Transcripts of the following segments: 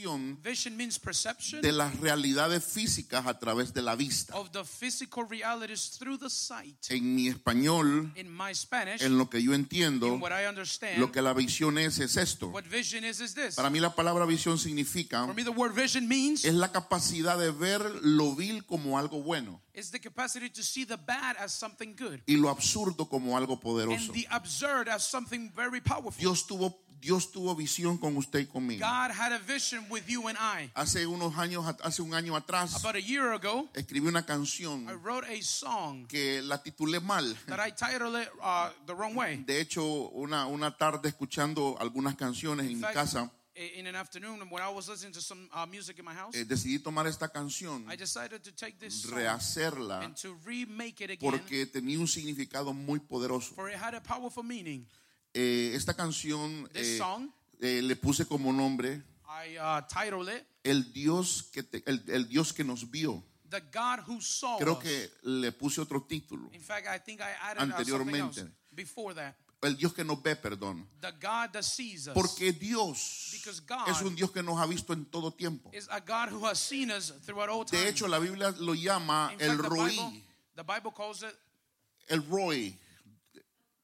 percepción Vision means perception de las realidades físicas a través de la vista. of the physical realities through the sight. En mi español, In my Spanish, en lo que yo entiendo, in what I understand, lo que la visión es es esto. is is this. Para mí la palabra visión significa For me, the word vision means es la capacidad de ver lo vil como algo bueno is the capacity to see the bad as something good y lo absurdo como algo and poderoso. the absurd as something very powerful. Dios tuvo Dios tuvo visión con usted y conmigo. God had a vision with you and I. Hace unos años, hace un año atrás, About a year ago, escribí una I canción wrote a song que la titulé mal. that I titled it uh, the wrong way. De hecho, una, una tarde escuchando algunas canciones en In mi casa, in an afternoon when I was listening to some uh, music in my house, eh, decidí tomar esta canción, I decided to take this rehacerla, and to remake it again, porque tenía un significado muy poderoso. for it had a powerful meaning. Eh, esta canción This eh, song, eh, le puse como nombre I uh, it el Dios que te- el, el Dios que nos vio. "The God Who Saw Creo Us." que le puse otro título. Fact, I think I added uh, Anteriormente. that. El Dios que nos ve, perdón. The God that sees us Porque Dios es un Dios que nos ha visto en todo tiempo. De hecho, la Biblia lo llama In el fact, the Roí, Bible, the Bible calls it el Roy.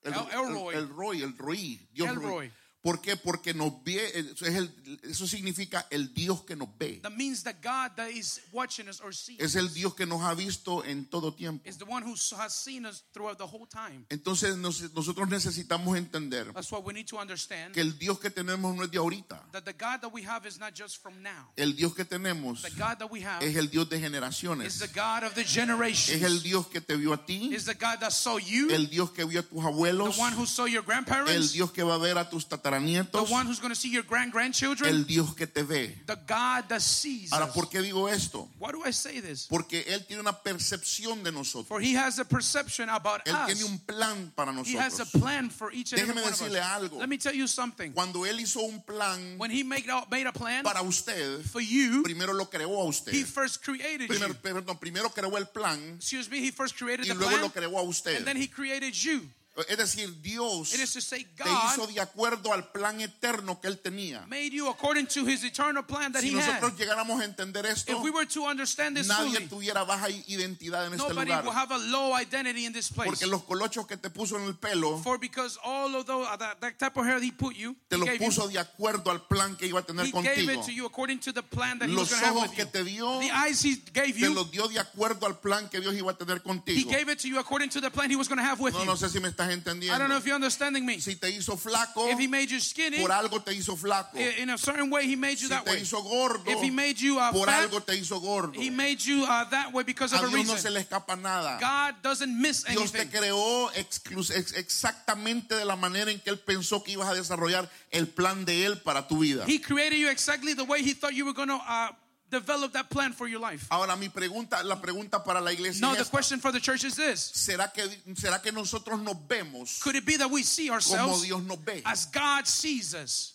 El, El- el, el Roy, el Roí. Dios. Roy. ¿Por qué? Porque nos ve, eso, es el- eso significa el Dios que nos ve. that means that God that is watching us or seeing Es el Dios que nos ha visto en todo tiempo. is the one who has seen us throughout the whole time. Entonces nos- nosotros necesitamos entender That's what we need to understand. que el Dios que tenemos no es de ahorita. that the God that we have is not just from now. El Dios que tenemos The God that we have es el Dios de is generaciones. the God of the generations. Es el Dios que te vio a ti, is the God that saw you, el Dios que vio a tus the abuelos, one who saw your el grandparents, Dios que va a ver a tus the tataranietos, one who's going to see your grand grandchildren, el Dios que te ve. the God that sees Ahora, ¿por qué digo esto? Why do I say this? Porque Él tiene una percepción de nosotros. For he has a perception about Él us. tiene un plan para He has a plan for each and every Déjeme one of us. algo. Let me tell you something. Cuando Él hizo un plan When he made a, made a plan para usted, for you, primero lo creó a usted. he first created Primero, you. perdón, primero creó el plan Excuse me, he first created y the luego plan, lo creó a usted. and then he created you. Es decir, Dios It is to say te hizo de acuerdo al plan eterno que Él tenía. made you according to his eternal plan that Si he nosotros had. llegáramos a entender esto, If we were to understand this nadie fully, tuviera baja identidad en este lugar. will have a low identity in this place. Porque los colochos que te puso en el pelo, For because all of those, uh, that, that type of hair he put you, te he los gave you, puso de acuerdo al plan que iba a tener he gave contigo. it to you according to the plan that he Los was going to have ojos with que you. te dio, The eyes he gave te you, los dio de acuerdo al plan que Dios iba a tener he contigo. gave it to you according to the plan he was going to have with No, you. no sé si me estás I don't know entendiendo. if you're understanding me. Si te hizo flaco, If he made you skinny, por algo te hizo flaco. in a certain way, he made you Si that te way. hizo gordo, If he made you uh, por fat, algo te hizo gordo. he made you uh, that way because of A a Dios no se le escapa nada. God doesn't miss Dios te anything. creó exclus- ex- exactamente de la manera en que Él pensó que ibas a desarrollar el plan de Él para tu vida. He created you exactly the way he thought you were going to uh, develop that plan for your life. Ahora mi pregunta, la pregunta para la iglesia Now, the esta. question for the church is this ¿Será que, ¿Será que nosotros nos vemos Could it be that we see como ourselves Dios nos ve? as God sees us?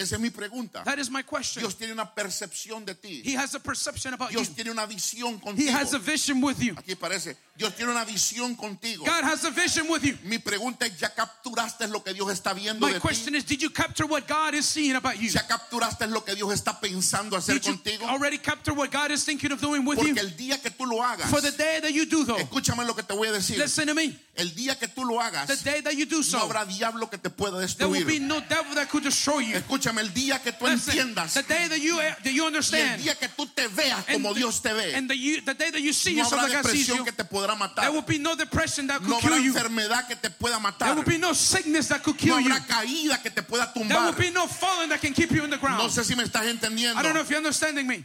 Esa es mi pregunta. That is my question. Dios tiene una percepción de ti. He has a perception about you, Dios tiene una visión He has a vision with you. Aquí parece, Dios tiene una visión contigo. God has a vision with you. Mi pregunta es, ¿ya capturaste lo que Dios está viendo My de question ti? is Did you capture what God is seeing about you? ¿Ya capturaste lo que Dios está pensando hacer Did you contigo? already capture what God is thinking of doing with you? Porque el día que tú lo hagas, For the day that you do, though, escúchame lo que te voy a decir. listen to me. El día que tú lo hagas, The day that you do no so, habrá diablo que te pueda there will be destruir. no devil that could destroy you. Escúchame, el día que tú Listen, entiendas the day that you that you y el understand, día que tú te veas como the, Dios te ve, and the, you, the day that you see no habrá like depresión you, que te podrá matar. there will be no depression that No could kill you. enfermedad que te pueda There will be no sickness that could No kill you. habrá caída que te pueda There will be no falling that can keep you in the No ground. sé si me estás entendiendo, I don't know if you're understanding me,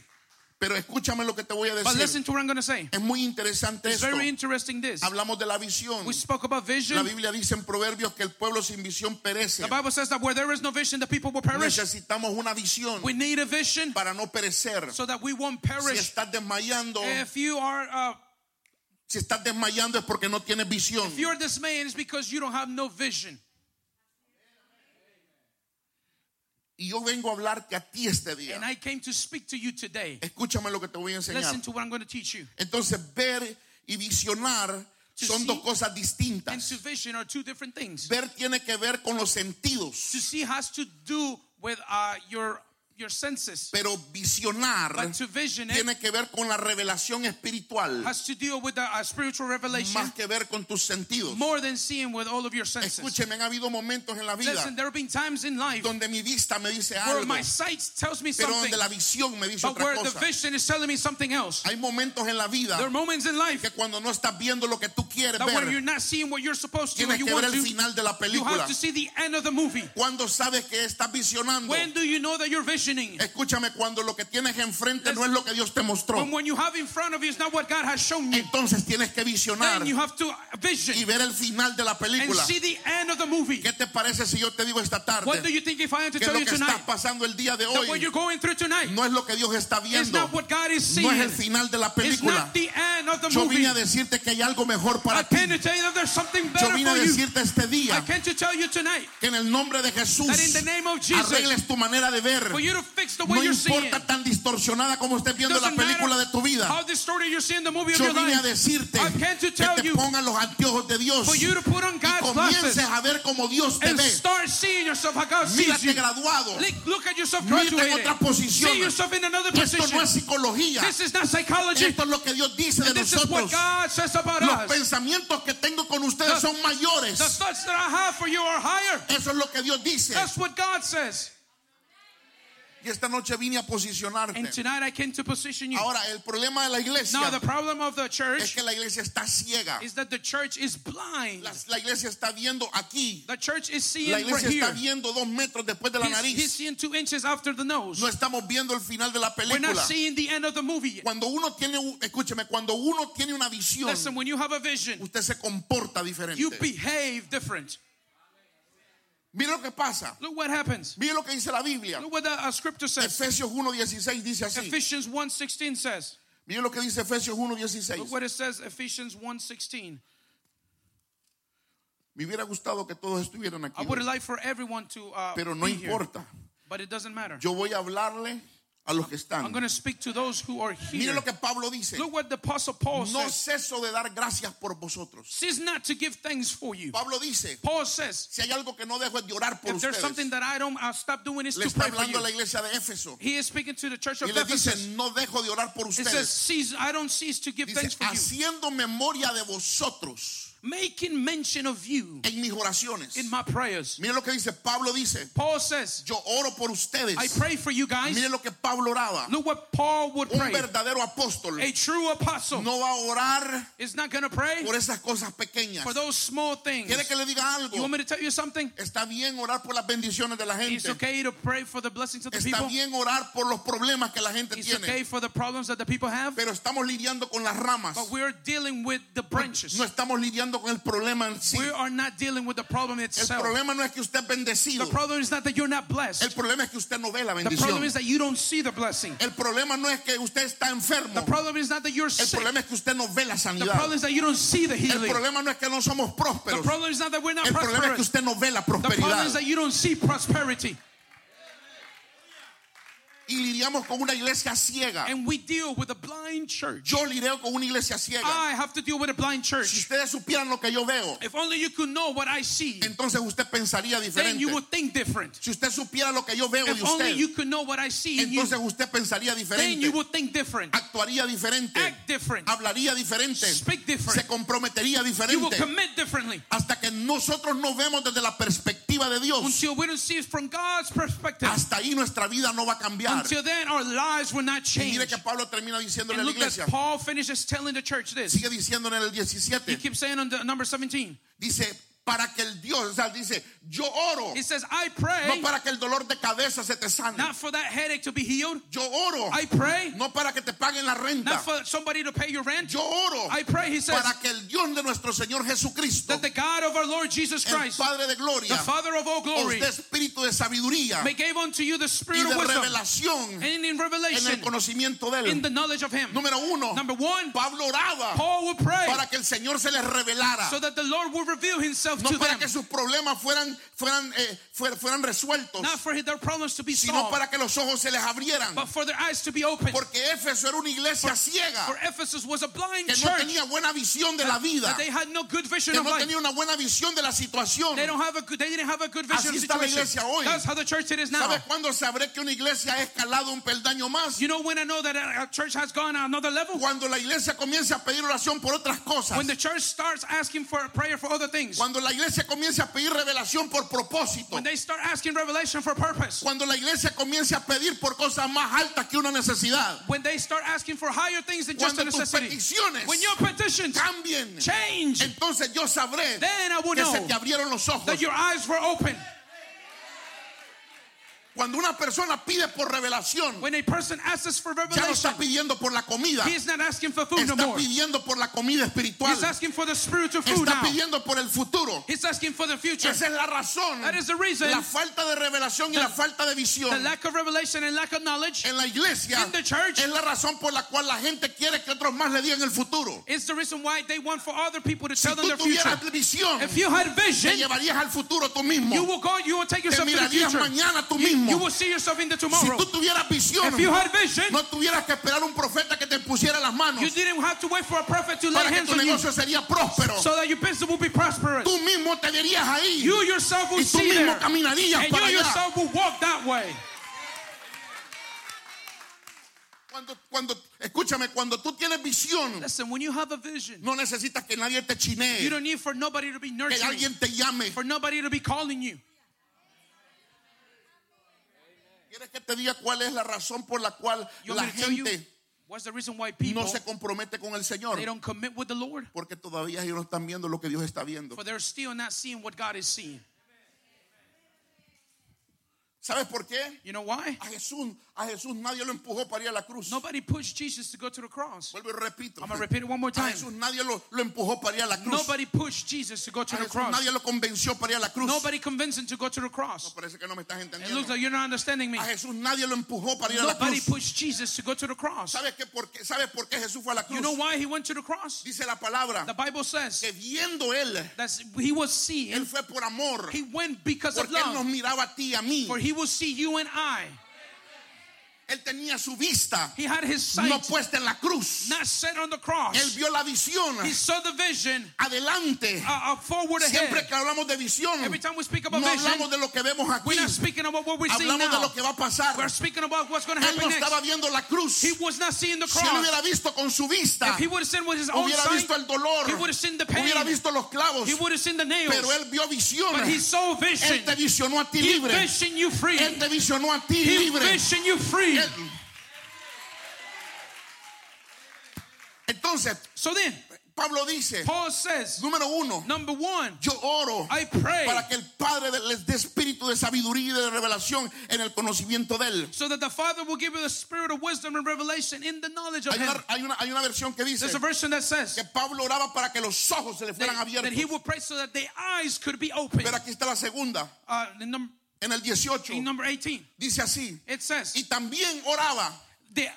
pero escúchame lo que te voy a but listen to what I'm going to say. Es muy interesante It's esto. very interesting. This Hablamos de la visión. we spoke about La vision. Biblia dice en Proverbios que el pueblo sin visión perece. The Bible says that where there is no vision, the people will perish. Necesitamos una visión We need a vision para no perecer. so that we won't Si perish. estás desmayando, If you are uh, si estás desmayando es porque no tienes visión. if you're dismayed, it's because you don't have no vision. Y yo vengo a hablarte a ti este And. I came to speak to you today. Escúchame lo que te voy a enseñar. Listen to what I'm going to teach you. Entonces, ver y visionar To son see dos cosas And to vision are two different things. Ver tiene que ver con los sentidos. To see has to do with uh, your your senses. Pero visionar But to vision it tiene que ver con la revelación espiritual, has to deal with the uh, spiritual revelation más que ver con tus sentidos. more than seeing with all of your senses. Escúcheme, han habido momentos en la vida Listen, there have been times in life donde mi vista me dice where algo, my sight tells me pero something, donde la visión me dice but otra where the vision is telling me something else. Hay momentos en la vida There are moments in life que cuando no estás viendo lo que tú quieres that when you're not seeing what you're supposed to, tienes you que ver el final de la you have to see the end of the movie. Cuando sabes que estás visionando, When do you know that you're visioning? Escúchame, cuando lo que tienes enfrente no es lo que Dios te mostró, When when you have in front of you is not what God has shown you, entonces tienes que visionar then you have to vision y ver el final de la and película. see the end of the movie. ¿Qué te parece si yo te digo esta tarde What do you think if I to que tell lo you que está tonight pasando el día de what hoy you're going through tonight no es lo que Dios está viendo, not what God is no seeing? es el final de la película? not the end of the Yo movie. vine a decirte que hay algo mejor I para ti. you there's something Yo vine a you. decirte este I día came to tell you tonight que en el nombre de Jesús that in the name of Jesus, arregles tu manera de ver. for you No importa tan distorsionada como estés viendo la película de tu vida. Yo vine a decirte que tell te you pongan los anteojos de Dios for you to put on y comiences a ver como Dios te ve. Mírate graduado. Look, look at yourself Mírate en otra posición. Esto position. no es psicología. This is not psychology. Esto es lo que Dios dice de And this is what nosotros. God says about Los us. pensamientos que tengo con ustedes The- son mayores. The thoughts that I have for you are higher. Eso es lo que Dios dice. That's what God says. Y esta noche vine a posicionarte. And tonight I came to position you. Ahora, el problema de la iglesia Now the problem of the es church que la iglesia está ciega. is that the church is blind. La, la iglesia está viendo aquí. The church is seeing La right iglesia here. está viendo dos metros después de la He's, he's nariz. seeing two inches after the nose. No estamos viendo el final de la We're not película. seeing the end of the movie yet. Cuando uno tiene, escúcheme, cuando uno tiene una visión, Listen, when you have a vision, usted se comporta diferente. you behave different. Mire lo que pasa. Look what happens. Mire lo que dice la Biblia. Look what the uh, scripture says. Efesios 1:16 dice así. Ephesians 1.16 says. Mire lo que dice Efesios 1:16. Look what it says, Ephesians 1.16. Me hubiera gustado que todos estuvieran I aquí, would like for everyone to uh, pero no be here, importa. but it doesn't matter. Yo voy a hablarle a los que están. I'm going to speak to those who are here. lo que Pablo dice. Look what the apostle Paul says. No says. ceso de dar gracias por vosotros. Cease not to give thanks for you. Pablo dice, Paul says, si hay algo que no dejo es de orar por if there's ustedes. something that I don't I'll stop doing is Le to pray for a la you. iglesia de Éfeso. He is speaking to the church Y of le dice, Ephesus. no dejo de orar por It says, ustedes. cease, I don't cease to give Dice, thanks for you. haciendo memoria de vosotros Making mention of you en mis oraciones. in my prayers. Mire lo que dice, Pablo dice, Paul says, yo oro por ustedes. I pray for you guys. Mire lo que Pablo oraba. Look what Paul would Un pray. verdadero apóstol A true apostle no va a orar is not to pray por esas cosas pequeñas. for those small things. ¿Quiere que le diga algo? You want me to tell you something? Está bien orar por las bendiciones de la gente. It's okay to pray for the blessings of the Está people. bien orar por los problemas que la gente It's tiene. okay for the problems that the people have. Pero estamos lidiando con las ramas. But we're dealing with the branches. No estamos lidiando con el problema en sí. We are not dealing with the problem El itself. problema no es que usted es bendecido. The problem is not that you're not El blessed. problema es que usted no ve la The problem bendición. is that you don't see the blessing. El problema no es que usted está enfermo. The problem is not that you're El problema es que usted no ve la The sanidad. problem is that you don't see the El problema no es que no somos The prósperos. problem is not that we're not El problema es que usted no ve la The problem prosperidad. is that you don't see prosperity. Y lidiamos con una iglesia ciega. And we deal with a blind church. Yo lidio con una iglesia ciega. I have to deal with a blind Si church. ustedes supieran lo que yo veo, If only you could know what I see, entonces usted pensaría then you diferente. would think different. Si usted supiera lo que yo veo de If only usted, you could know what I see in you, entonces usted pensaría then diferente. you would think different, Actuaría diferente. act different, Hablaría diferente. speak Se different. comprometería You will diferente. commit differently. Hasta que nosotros no vemos desde la perspectiva de Dios. Until we don't see it from God's perspective. Hasta ahí nuestra vida no va a cambiar. Until then, our lives will not Y change. que Pablo termina diciéndole a And la look at iglesia. Paul finishes telling the church this. Sigue diciendo en el He keeps saying on the number 17. Dice, para que el Dios, o sea, dice, yo oro. He says, I No pray para que el dolor de cabeza se te sane. not for that headache to be healed. Yo oro. I pray No para que te paguen la renta. not for somebody to pay your rent. Yo oro. I pray, he says, Para que el Dios de nuestro Señor Jesucristo, that the God of our Lord Jesus el Christ, Padre de the gloria, Father of all os glory, dé espíritu de sabiduría may give unto you the spirit of wisdom revelación and in en el revelation conocimiento de in Él. the knowledge of Him. Número uno, Number one, Pablo oraba Paul would pray para que el Señor se les revelara. so that the Lord will reveal Himself himself no to para them. que sus problemas fueran, fueran, eh, fuer- fueran resueltos, Not for their problems to be sino solved, para que los ojos se les abrieran. but for their eyes to be opened. Porque Éfeso era una iglesia ciega For Ephesus was a blind que no church tenía buena visión de la vida, they had no good vision que of no life. tenía una buena visión de la situación. They don't have a good, they didn't have a good vision Así of está la iglesia hoy. That's how the church it is now. ¿Sabes cuándo sabré que una iglesia ha escalado un peldaño más? You know when I know that a a church has gone another level? Cuando la iglesia comienza a pedir oración por otras cosas. When the church starts asking for prayer for other things. Cuando la iglesia comienza a pedir revelación por propósito. For purpose. Cuando la iglesia comienza a pedir por cosas más altas que una necesidad. When they start asking for higher things than just a Cuando tus necessity. peticiones When your cambien, change, entonces yo sabré then I will que se te abrieron los ojos. that your eyes were open. Cuando una persona pide por revelación, When a person asks for ya no revelation, está pidiendo por la comida, he is not asking for food no está more. pidiendo por la comida espiritual, He's asking for the spiritual food está now. pidiendo por el futuro. He's asking for the future. Esa es la razón. That is the reason. La falta de revelación y la falta de The visión lack of revelation and lack of knowledge en la iglesia in the church es la razón por la cual la gente quiere que otros más le digan el futuro. is the reason why they want for other people to Si tell them their future. visión, If you had te vision, llevarías al futuro tú mismo. you will go, you will take Te yourself to the mirarías future. mañana tú You, mismo. you will see yourself in the Si tomorrow. tú tuvieras visión, If you had vision, no tuvieras que esperar un profeta que te pusiera las manos you didn't have to wait for a prophet to lay para que hands tu on you negocio sería próspero. so that your business will be prosperous. Tú mismo te verías ahí You yourself will y tú see mismo there. caminarías And para you allá. yourself will walk that way. Cuando, cuando, escúchame, cuando tú tienes visión, Listen, when you have a vision, no necesitas que nadie te you chinee, don't need for nobody to be que nurturing, alguien te llame. for nobody to be calling you. ¿Quieres que te diga cuál es la razón por la cual la gente what's the reason why people no se compromete con el Señor? they don't commit with the Lord? Porque todavía ellos no están viendo lo que Dios está viendo. For they're still not seeing what God is seeing. ¿Sabes por qué? You know why? A Jesús, a Jesús nadie lo empujó para ir a la cruz. Nobody pushed Jesus to go to the cross. Vuelvo y repito. I'm gonna repeat it one more A time. Jesús nadie lo, lo empujó para ir a la cruz. Nobody pushed Jesus to go to A the Jesús cross. nadie lo convenció para ir a la cruz. Nobody convinced him to go to the cross. Parece que no me estás It entendiendo. looks like you're not understanding me. A Jesús nadie lo empujó para ir a la Nobody cruz. pushed Jesus to go to the cross. ¿Sabes, qué, por qué, ¿Sabes por qué Jesús fue a la cruz? You know why he went to the cross? Dice la palabra The Bible says que viendo él, that he was él seeing, fue por amor. he went because of Porque él nos love. miraba a ti y a mí. For he will see you and I. Él tenía su vista He had his sight no puesta en la cruz. not set on the Él cross. vio la visión He saw the vision adelante. uh, forward Siempre ahead. que hablamos de visión, Every time we speak about no vision, hablamos de lo que vemos aquí. we're not speaking about what we're seeing Hablamos de now. lo que va a pasar. We're speaking about what's going to Él no happen estaba next. viendo la cruz. He was not seeing the Si él cross. hubiera visto con su vista, If he would have seen with his own hubiera sight, visto el dolor, he would have seen the pain. hubiera visto los clavos, He would have seen the nails. pero él vio visión. But he saw Él vision. te visionó a ti He libre. you free. Él te visionó a ti He libre. visioned you free. Él- Entonces, So then, Pablo dice, Paul says, número uno, number one, yo oro I pray para que el Padre les dé espíritu de sabiduría y de revelación en el conocimiento de Él. so that the Father will give you the spirit of wisdom and revelation in the knowledge of Hay Him. una, hay una- hay una versión que dice There's a version that says que Pablo oraba para que los ojos se le fueran that, that abiertos. He will pray so that their eyes could be open. Pero aquí está la segunda, Uh, in, num- en el 18, in number 18, dice así, it says, y también oraba the,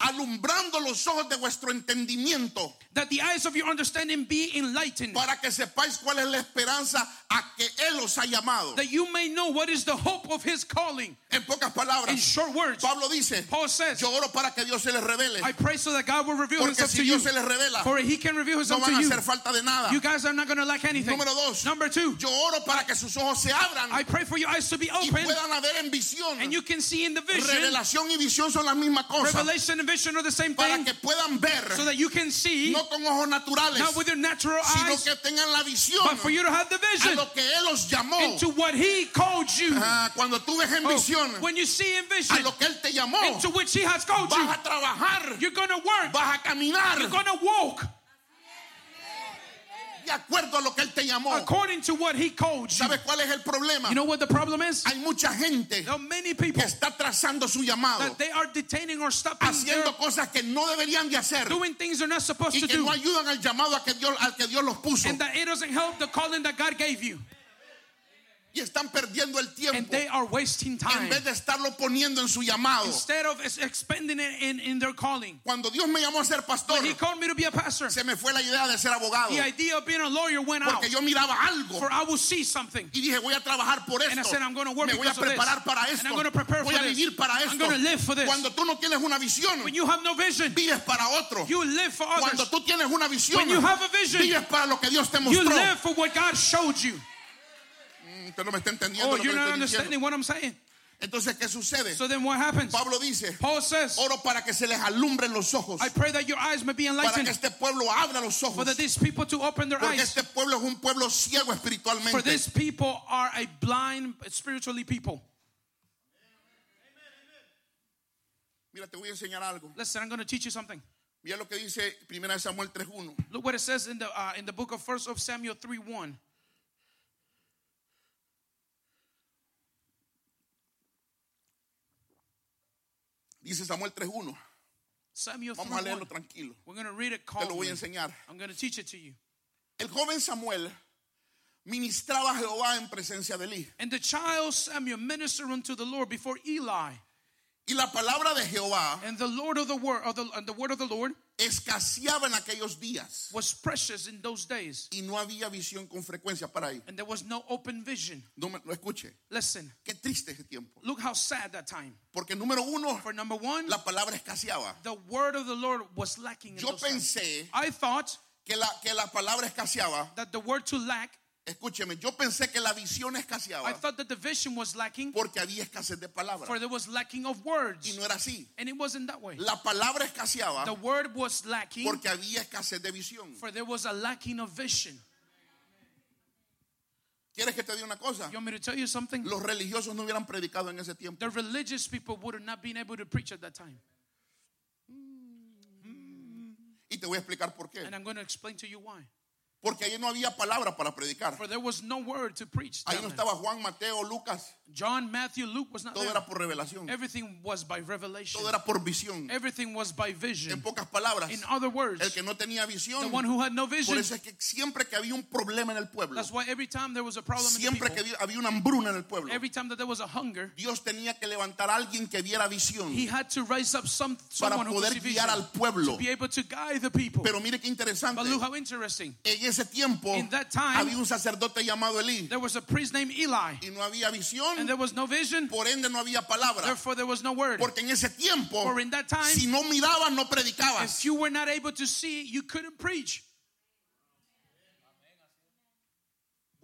alumbrando los ojos de vuestro entendimiento that the eyes of your understanding be enlightened, para que sepáis cuál es la esperanza a que Él os ha llamado. that you may know what is the hope of His calling. En pocas In palabras, short words, Pablo dice, Paul says, yo oro para que Dios se les revele, I pray so that God will reveal porque Himself si to you. Dios se les revela, For He can reveal no Himself van to a you. hacer falta de nada. You guys are not going to lack anything. Número dos. Number two, Yo oro para que sus ojos se abran I pray for your eyes to be y open puedan haber en visión. and you can see in the vision. Revelación y visión son las mismas cosas. Revelation and vision are the same Para thing que puedan ver, so that you can see no con ojos naturales, not with your natural sino eyes que tengan la visión but for you to have the a vision lo que Él os llamó. into what he called you. Ah, cuando tú ves en Oh, visión when you see in a vision lo que Él te llamó, into which he has called you, a trabajar, you're going to work, vas a caminar you're going to walk de acuerdo a lo que Él te llamó. according to what he called you. ¿Sabes cuál es el problema? You know what the problem is? Hay mucha gente many people que está trazando su llamado, that they are detaining or stopping haciendo cosas que no deberían de hacer doing things they're not supposed y to que do no ayudan al llamado a que Dios, al que Dios los puso. and that it doesn't help the calling that God gave you. Y están perdiendo el and tiempo they are wasting en time vez de estarlo poniendo en su llamado. instead of ex- expending it in, in their calling. Cuando Dios me llamó a ser pastor, When He called me to be a pastor, se me fue la idea de ser abogado. the idea of being a lawyer went out. Porque yo miraba algo For I will see something. y dije, voy a trabajar por And I esto. said, I'm work Me voy a this. preparar para And esto. I'm gonna prepare Voy for a this. vivir para I'm esto. gonna live for this. Cuando tú no tienes una visión, When you have no vision, vives para otro. you live for Cuando tú tienes una visión, When you have a vision, vives para lo que Dios te You mostró. live for what God showed you. Usted no me está entendiendo Oh, lo que you're le not estoy understanding what I'm saying. Entonces, ¿qué sucede? So then what happens? Pablo dice, Paul says, oro para que se les alumbren los ojos, I pray that your eyes may be para enlightened, que este pueblo abra los for ojos, that these people to open their porque eyes. este pueblo es un pueblo ciego For espiritualmente. these people are a blind spiritually people. Mira, te voy a enseñar algo. Listen, I'm going to teach you something. Mira lo que dice 1 Samuel 3.1. Look what it says in the uh, in the book of First of Samuel 3:1. Dice Samuel 3.1. Samuel Vamos a leerlo 3:1. tranquilo. We're going to read it Te lo voy a enseñar. I'm going to teach it to you. El joven Samuel ministraba a Jehová en presencia de Elí. And the child Samuel ministered unto the Lord before Eli, Y la palabra de Jehová and the Lord of the word of the, and the word of the Lord escaseaba en aquellos días. was precious in those days, Y no había visión con frecuencia para ahí. and there was no open vision. No me lo escuche. Listen, Qué triste ese tiempo. look how sad that time. Porque número uno, For number one, la palabra escaseaba. the word of the Lord was lacking in Yo those times. pensé I thought que la, que la palabra escaseaba. that the word to lack, Escúcheme, yo pensé que la visión I escaseaba thought that the vision was lacking, porque había escasez de palabras. for there was lacking of Y words, no era así. and it wasn't that way. La palabra escaseaba The word was lacking, porque había escasez de visión. for there was a lacking of vision. ¿Quieres que te diga una cosa? You want me to tell you something? Los religiosos no hubieran predicado en ese tiempo. The religious people would have not been able to preach at that time. Y te voy a explicar por qué. And I'm going to explain to you why. Porque ahí no había palabra para predicar. For there was no word to preach. Ahí no estaba Juan, Mateo, Lucas. John, Matthew, Luke was not Todo there. era por revelación. Everything was by revelation. Todo era por visión. Everything was by En vision. pocas palabras, In other words, el que no tenía the one who had no Por vision. eso es que siempre que había un problema en el pueblo, That's why every time there was a problem in the siempre que había una hambruna en el pueblo, every time that there was a hunger, Dios tenía que levantar a alguien que visión he had to raise up some para someone who could poder guiar vision al pueblo. to be able to guide the people. Pero mire qué interesante. But look how interesting. En ese tiempo In that time, había un sacerdote llamado Elí There was a priest named Eli, y no había visión, and there was no vision. por ende no había palabra. Therefore, there was no word. Porque en ese tiempo, For in that time, si no mirabas, no If you were not able to see, you couldn't preach.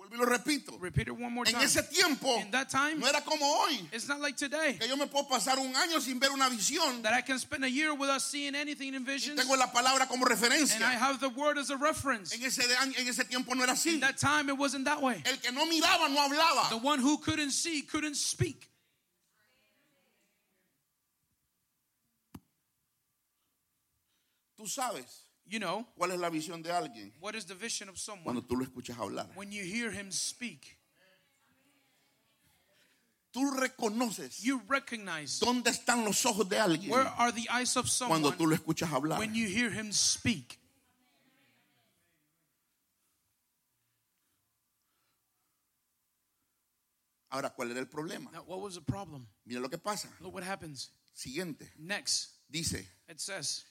Vuelvo y lo repito. Repeat it one more En time. ese tiempo, In that time, no era como hoy, it's not like today que yo me puedo pasar un año sin ver una visión that I can spend a year without seeing anything in y visions, tengo la palabra como and I referencia. have the word as a reference. En ese, en ese tiempo no era así. In that time, it wasn't that way. El que no miraba no The hablaba. one who couldn't see couldn't speak. Tú sabes You know, cuál es la visión de alguien what is the vision of someone cuando tú lo escuchas hablar. when you hear him speak? Tú reconoces You recognize dónde están los ojos de alguien where are the eyes of cuando someone tú lo escuchas hablar. when you hear him speak. Ahora, ¿cuál era el problema? Now, what was the problem? Mira lo que pasa. Look what happens. Siguiente. Next, Dice, it says,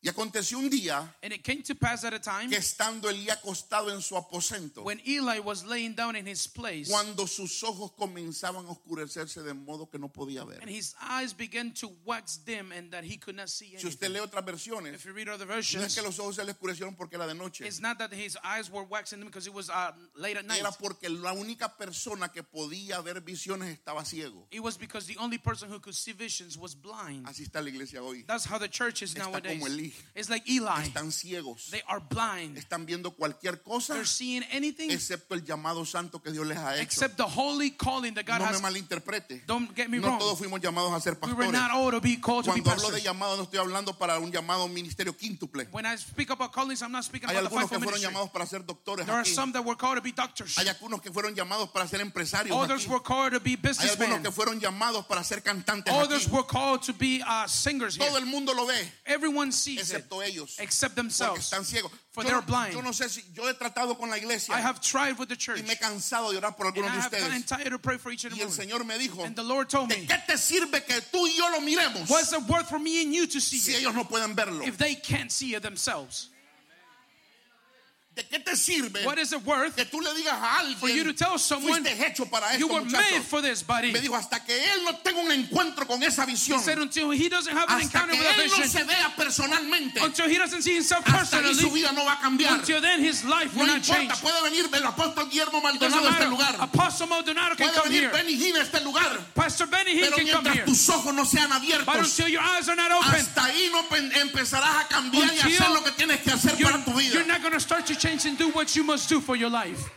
y aconteció un día And it came to pass at a time que estando Elí acostado en su aposento, when Eli was laying down in his place, cuando sus ojos comenzaban a oscurecerse de modo que no podía ver. and his eyes began to wax dim, and that he could not see Si usted lee otras versiones, If you read other no es versions, que los ojos se le oscurecieron porque era de noche. it's not that his eyes were waxing dim because it was uh. Era porque la única persona que podía ver visiones estaba ciego. It was because the only person who could see visions was blind. Así está la iglesia hoy. That's how the church is Está nowadays. como Eli. It's like Eli. Están ciegos. They are blind. Están viendo cualquier cosa They're seeing anything excepto el llamado santo que Dios les ha hecho. except the holy calling that God No me has. malinterprete. Don't get me No wrong. todos fuimos llamados a ser We were pastores. not all to be called to be Cuando hablo de pastors. llamado no estoy hablando para un llamado ministerio quíntuple. When I speak about callings, I'm not speaking Hay about the algunos que fueron ministry. llamados para ser doctores There are aquí. some that were called to be doctors. Hay algunos que fueron llamados para ser empresarios Others aquí. were called to be Hay algunos businessmen. que fueron llamados para ser cantantes Others aquí. were called to be uh, singers here. Todo el mundo lo ve. Everyone sees. It excepto ellos. except Porque themselves. están ciegos. For Yo, they're blind. yo no sé si yo he tratado con la iglesia I have tried with the church y me he cansado de orar por and algunos I de have gotten ustedes. tired to pray for each and Y every el one. Señor me dijo, And the Lord told ¿de me, qué te sirve que tú y yo lo miremos what's it worth for me and you to see si it ellos no pueden verlo? if they can't see it themselves? ¿De qué te sirve What is it worth que tú le digas a for you to alguien tell someone fuiste hecho para you esto, were muchacho? made for this, buddy? Me dijo, hasta que él no tenga un encuentro con esa He visión, said until he doesn't have an hasta encounter que with él no vision, se vea personalmente, until he doesn't see himself hasta ahí su personally, vida no va a cambiar. until then his life No will not change. puede venir el apóstol Guillermo Maldonado a este lugar. Apostle Maldonado can Puede come venir here. Benny Hinn a este lugar. Pastor Benny Hinn Pero can come mientras here. tus ojos no sean But abiertos, until your eyes are not open, hasta ahí no empezarás a cambiar y hacer lo que tienes que hacer para tu vida. you're not going to start to change and do what you must do for your life.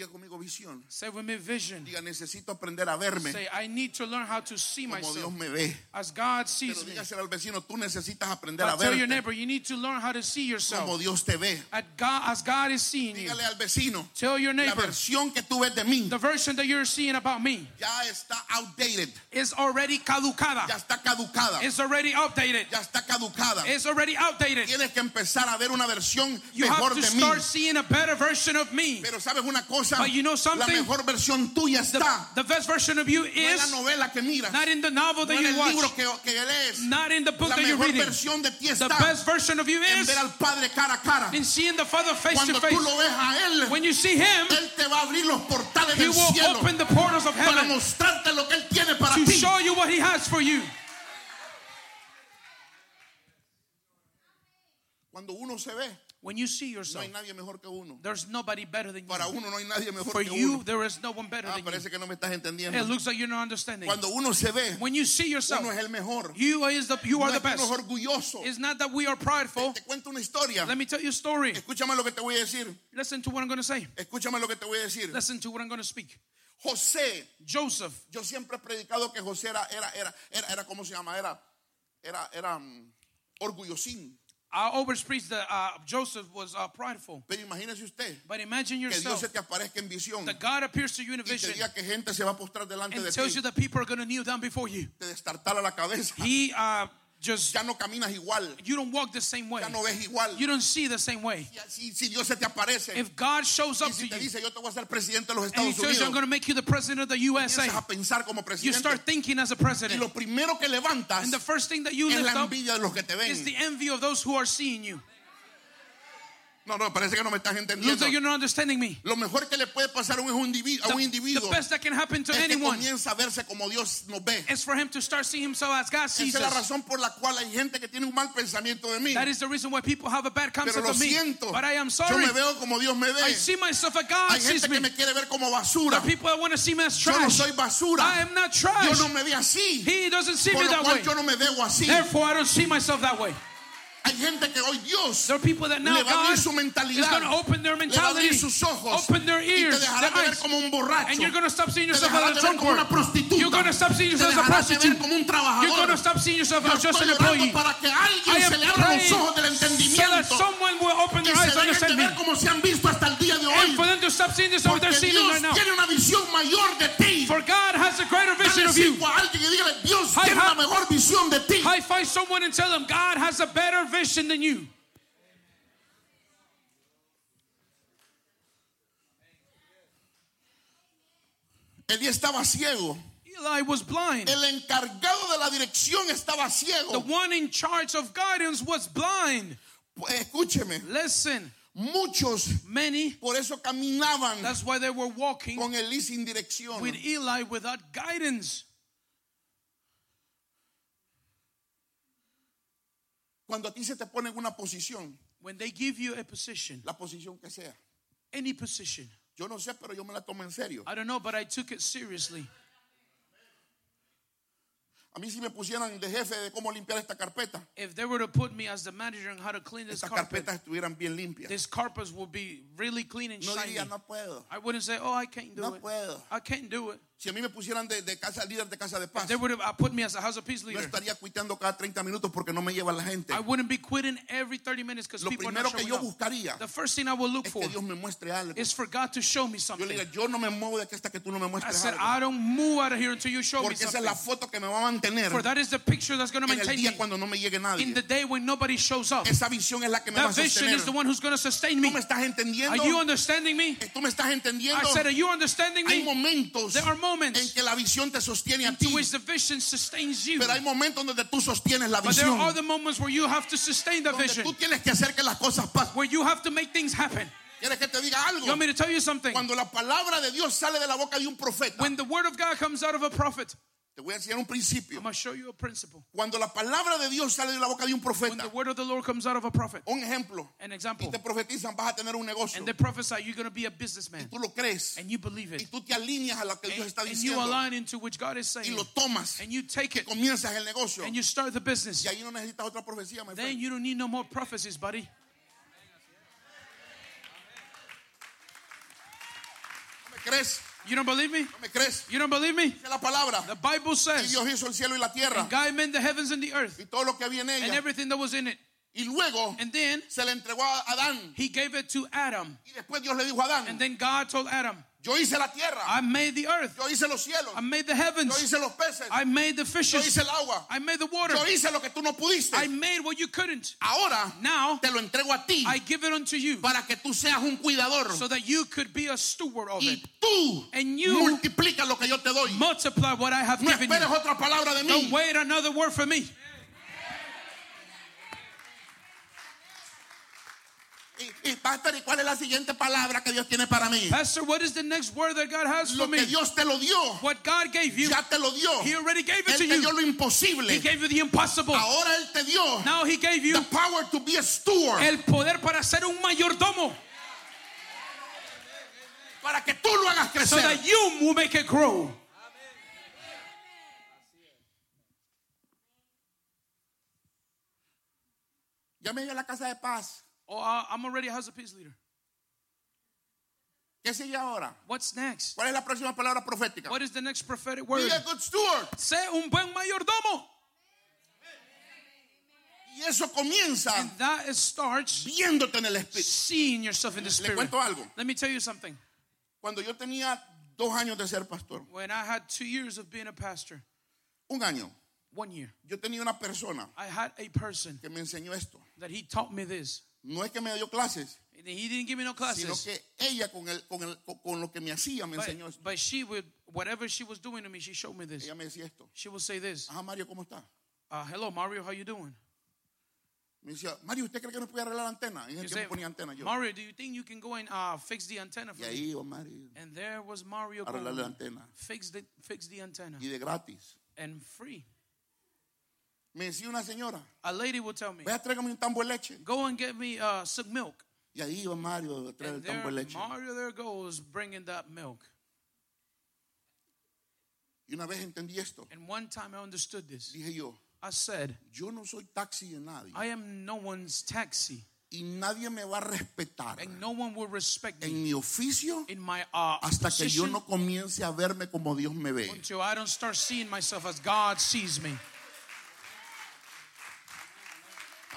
Diga conmigo visión. Say with me vision. Diga, necesito aprender a verme Say, I need to learn how to see como myself Dios me ve. as God Pero sees me. dígaselo al vecino, tú necesitas aprender a But tell your neighbor, you need to learn how to see como yourself Dios te ve. at God, as God is seeing you. Dígale al vecino, Tell your la neighbor, versión que tú ves de mí the version that you're seeing about me ya está outdated, is already caducada. ya está caducada, It's already outdated. ya está caducada. It's already outdated. Tienes que empezar a ver una versión You mejor have to de mí. start seeing a better version of me. Pero sabes una cosa, But you know la something? mejor versión tuya The, está. the best version of you No en la is novela que miras, not in the novel no that en you el libro watch, que, que lees. not in the book La that you're mejor reading. versión de ti The está best version of you en is ver al Padre cara a cara. in seeing the Father face to Cuando tú face. lo ves a Él, When you see Him, Él te va a abrir los portales He del will cielo open the portals of para heaven mostrarte lo que Él tiene para to ti. show you what He has for you. Cuando uno se ve, When you see no yourself, hay nadie mejor que uno. there's nobody better than Para you. uno no hay nadie mejor For que you, uno. there is no one better Ah, than you. parece que no me estás entendiendo. It looks like you're not understanding. Cuando uno se ve, When you see yourself, uno es el mejor. you is the you No are the uno best. es orgulloso. It's not that we are prideful. Te cuento una historia. Let me tell you a story. Escúchame lo que te voy a decir. Listen to what I'm going to say. Escúchame lo que te voy a decir. Listen to what I'm going to speak. José, Joseph. yo siempre he predicado que José era, era, era, era, era ¿cómo se llama? Era, era, era mm, orgullosín. I always preach that uh, Joseph was uh, prideful. Pero imagínese usted But imagine que Dios yourself se te aparezca en visión that God appears to you in a y te vision diga que gente se va a postrar delante and de tells ti, you that people are going to kneel down before you. te destartala la cabeza. He uh, just, Ya no caminas igual, you don't walk the same way. ya no ves igual. You don't see the same way. Y así, si Dios se te aparece If God shows up to si you dice yo te voy a ser presidente de los and He tells you, I'm going to make you the president of the USA, a pensar como you start thinking as a president. lo primero que levantas And the first thing that you es lift la up envidia de los que te ven. is the envy of those who are seeing you. No, no, parece que no me estás entendiendo. like you're not understanding me. Lo mejor que le puede pasar a un individuo, a un individuo the best that can happen to es que anyone comienza a verse como Dios nos ve. is for him to start seeing himself as God sees Esa es la razón por la cual hay gente que tiene un mal pensamiento de mí. That is the reason why people have a bad Pero concept lo of me. siento. But I am Yo sorry. me veo como Dios me ve. I see myself as God Hay gente que me quiere ver como basura. people that want to see me as Yo no trash. soy basura. I am not trash. Yo no me veo así. He doesn't see Por me lo that cual way. yo no me veo así. Therefore, I don't see myself that way. Hay gente que hoy Dios le va a abrir su mentalidad. Le va a abrir sus ojos. open their y te dejará ver como un borracho. Te dejará ver como una prostituta. You're going to stop seeing Te dejará de ver como un trabajador. Yo estoy an orando para que alguien se le abra los ojos del entendimiento y se dejen de ver como se han visto hasta el día de hoy. for them to stop seeing this over Porque Dios right now. tiene una visión mayor de ti. For God has a greater vision of you. a alguien y dígale, Dios Hi, tiene una mejor visión de ti. High five someone and tell them God has a better vision than you. Elías estaba ciego. Eli was blind. El encargado de la dirección estaba ciego. The one in charge of guidance was blind. Escúcheme, Listen, muchos many, por eso caminaban that's why they were walking con Elí sin dirección. with Eli without guidance. Cuando a ti se te pone en una posición, When they give you a position, la posición que sea. any position, Yo no sé, pero yo me la tomo en serio. I don't know, but I took it seriously. A mí si me pusieran de jefe de cómo limpiar esta carpeta, If they were to put me as the manager on how to clean this estas carpet, carpetas estuvieran bien limpias. this carpet would be really clean and No shiny. diría, no puedo. I wouldn't say, oh, I can't do No it. puedo. I can't do it. Si a mí me pusieran de, de casa, líder de casa de paz, They would have put me as a House of Peace no leader. estaría cuiteando cada 30 minutos porque no me lleva la gente. I wouldn't be quitting every 30 minutes because Lo people are primero not que showing yo up. buscaría The first thing I will look es for que Dios me muestre algo. is for God to show me Yo something. le diría, yo no me muevo de aquí hasta que tú no me I muestres said, algo. I don't move out of here until you show me Porque esa es something. la foto que me va a mantener For that is the picture that's going to en el maintain día me cuando no me llegue in nadie. the day when nobody shows up. Esa visión es la que me va That a vision sostener. is the one who's going to sustain ¿Tú me. me estás Are entendiendo? you understanding me? ¿Tú me estás entendiendo? I said, Are you understanding Hay me? momentos There are en que la visión te sostiene a ti, which the vision sustains you. pero hay momentos donde tú sostienes la But there visión. are moments where you have to sustain the Donde vision, tú tienes que hacer que las cosas pasen. where you have to make things happen. ¿Quieres que te diga You algo? want me to tell you something? Cuando la palabra de Dios sale de la boca de un profeta, When the word of God comes out of a prophet, te voy a enseñar un principio. I'm going to show you a principle. Cuando la palabra de Dios sale de la boca de un profeta, the word of the Lord comes out of a prophet, un ejemplo, an y example, te profetizan, vas a tener un negocio, and they prophesy you're going to be a y businessman, tú lo crees, and you believe y it, tú te alineas a lo que Dios and, está and you diciendo, align into which God is y saying, lo tomas, and you take y it, comienzas el negocio, and you start the business. y ahí no necesitas otra profecía, my Then friend. you don't need no more prophecies, buddy. ¿No me crees? You don't believe me? ¿No me crees? You don't believe me? La palabra, The Bible y says, Dios hizo el cielo y la tierra, God made the heavens and the earth y todo lo que había en and everything that was in it. y luego And then se le entregó a Adán, he gave it to Adam. y después Dios le dijo a And then God told Adam, yo hice la tierra, I made the earth. yo hice los cielos, I made the heavens. yo hice los peces, I made the yo fishes. hice el agua, I made the water. yo hice lo que tú no pudiste. I made what you couldn't. Ahora Now te lo entrego a ti I give it unto you para que tú seas un cuidador so that you could be a steward of y it. tú And you multiplica lo que yo te doy. multiply what I have No given you. otra palabra de Don't wait another word for me. Y, y, pastor, ¿y cuál es la siguiente palabra que Dios tiene para mí? Pastor, what is the next word that God has for Lo que me? Dios te lo dio, What God gave you, ya te lo dio. He already gave it Él to te dio you. lo imposible. He gave you the impossible. Ahora Él te dio Now He gave you the power to be a steward el poder para ser un mayordomo para que tú lo hagas so crecer. that you will make it grow. Ya me dio la casa de paz. Oh, I'm already a house of peace leader. ¿Qué sigue ahora? What's next? ¿Cuál es la próxima palabra profética? What is the next prophetic Be word? a good steward. Sé un buen mayordomo. Y eso comienza And that starts viéndote en el espíritu. seeing yourself in the Le spirit. cuento algo. Let me tell you something. Cuando yo tenía dos años de ser pastor, When I had two years of being a pastor, un año, one year, yo tenía una persona I had a person que me enseñó esto. that he taught me this. No es que me dio clases, He didn't give me no sino classes, que ella con, el, con, el, con- lo que me hacía me but, enseñó esto. but she would, whatever she was doing to me, she showed me this. Ella me decía esto. She would say this. Ajá, Mario, ¿cómo está? Uh, hello, Mario, how you doing? Me decía, Mario, ¿usted cree que no puede arreglar la antena? En el tiempo ponía antena yo. Mario, do you think you can go and uh, fix the antenna for Y me? ahí iba Mario And there was Mario arreglar la antena. fix the, fix the antenna. Y de gratis. And free. Me decía una señora, A lady would tell me, vea, tráigame un tambo de leche. go and get me uh, some milk. Y ahí iba Mario a traer el And tambo de there, leche. Mario there goes bringing that milk. Y una vez entendí esto. And one time I understood this. Dije yo, I said, yo no soy taxi de nadie. I am no one's taxi, Y nadie me va a respetar and no one will respect me en mi oficio in my uh, hasta que yo no comience a verme como Dios me ve. until I don't start seeing myself as God sees me.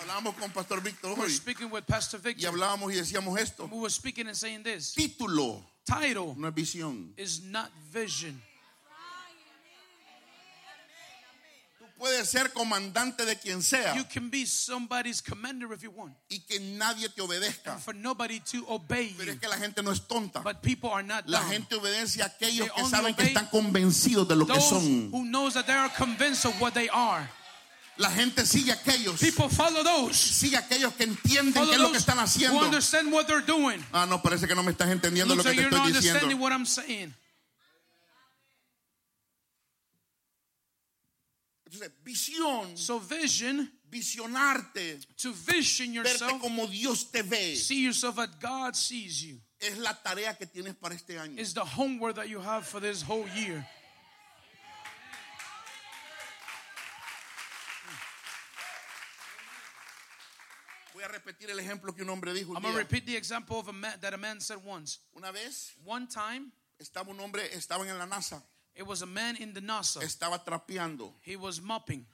Hablábamos con Pastor Víctor hoy speaking with Pastor y hablábamos y decíamos esto. We were speaking and saying this. Título Title no es visión. is not vision. Tú puedes ser comandante de quien sea You can be somebody's commander if you want, y que nadie te obedezca. for nobody to obey Pero es que la gente no es tonta. But people are not La dumb. gente obedece a aquellos They que saben que están convencidos de lo que son. who knows that they are convinced of what they are. La gente sigue a aquellos. People follow those. Sigue a aquellos que entienden Follow qué es lo que están who haciendo. understand what they're doing. Ah, no, parece que no me estás entendiendo lo Looks que like te estoy diciendo. what I'm saying. Entonces, visión, So vision, visionarte, to vision verte yourself, como Dios te ve, see yourself as God sees you, es la tarea que tienes para este año. is the homework that you have for this whole year. Voy a repetir el ejemplo que un hombre dijo un I'm going to día. repeat the example of a man that a man said once. Una vez One time, estaba un hombre, estaban en la NASA It was a man in the NASA. estaba trapeando He was mopping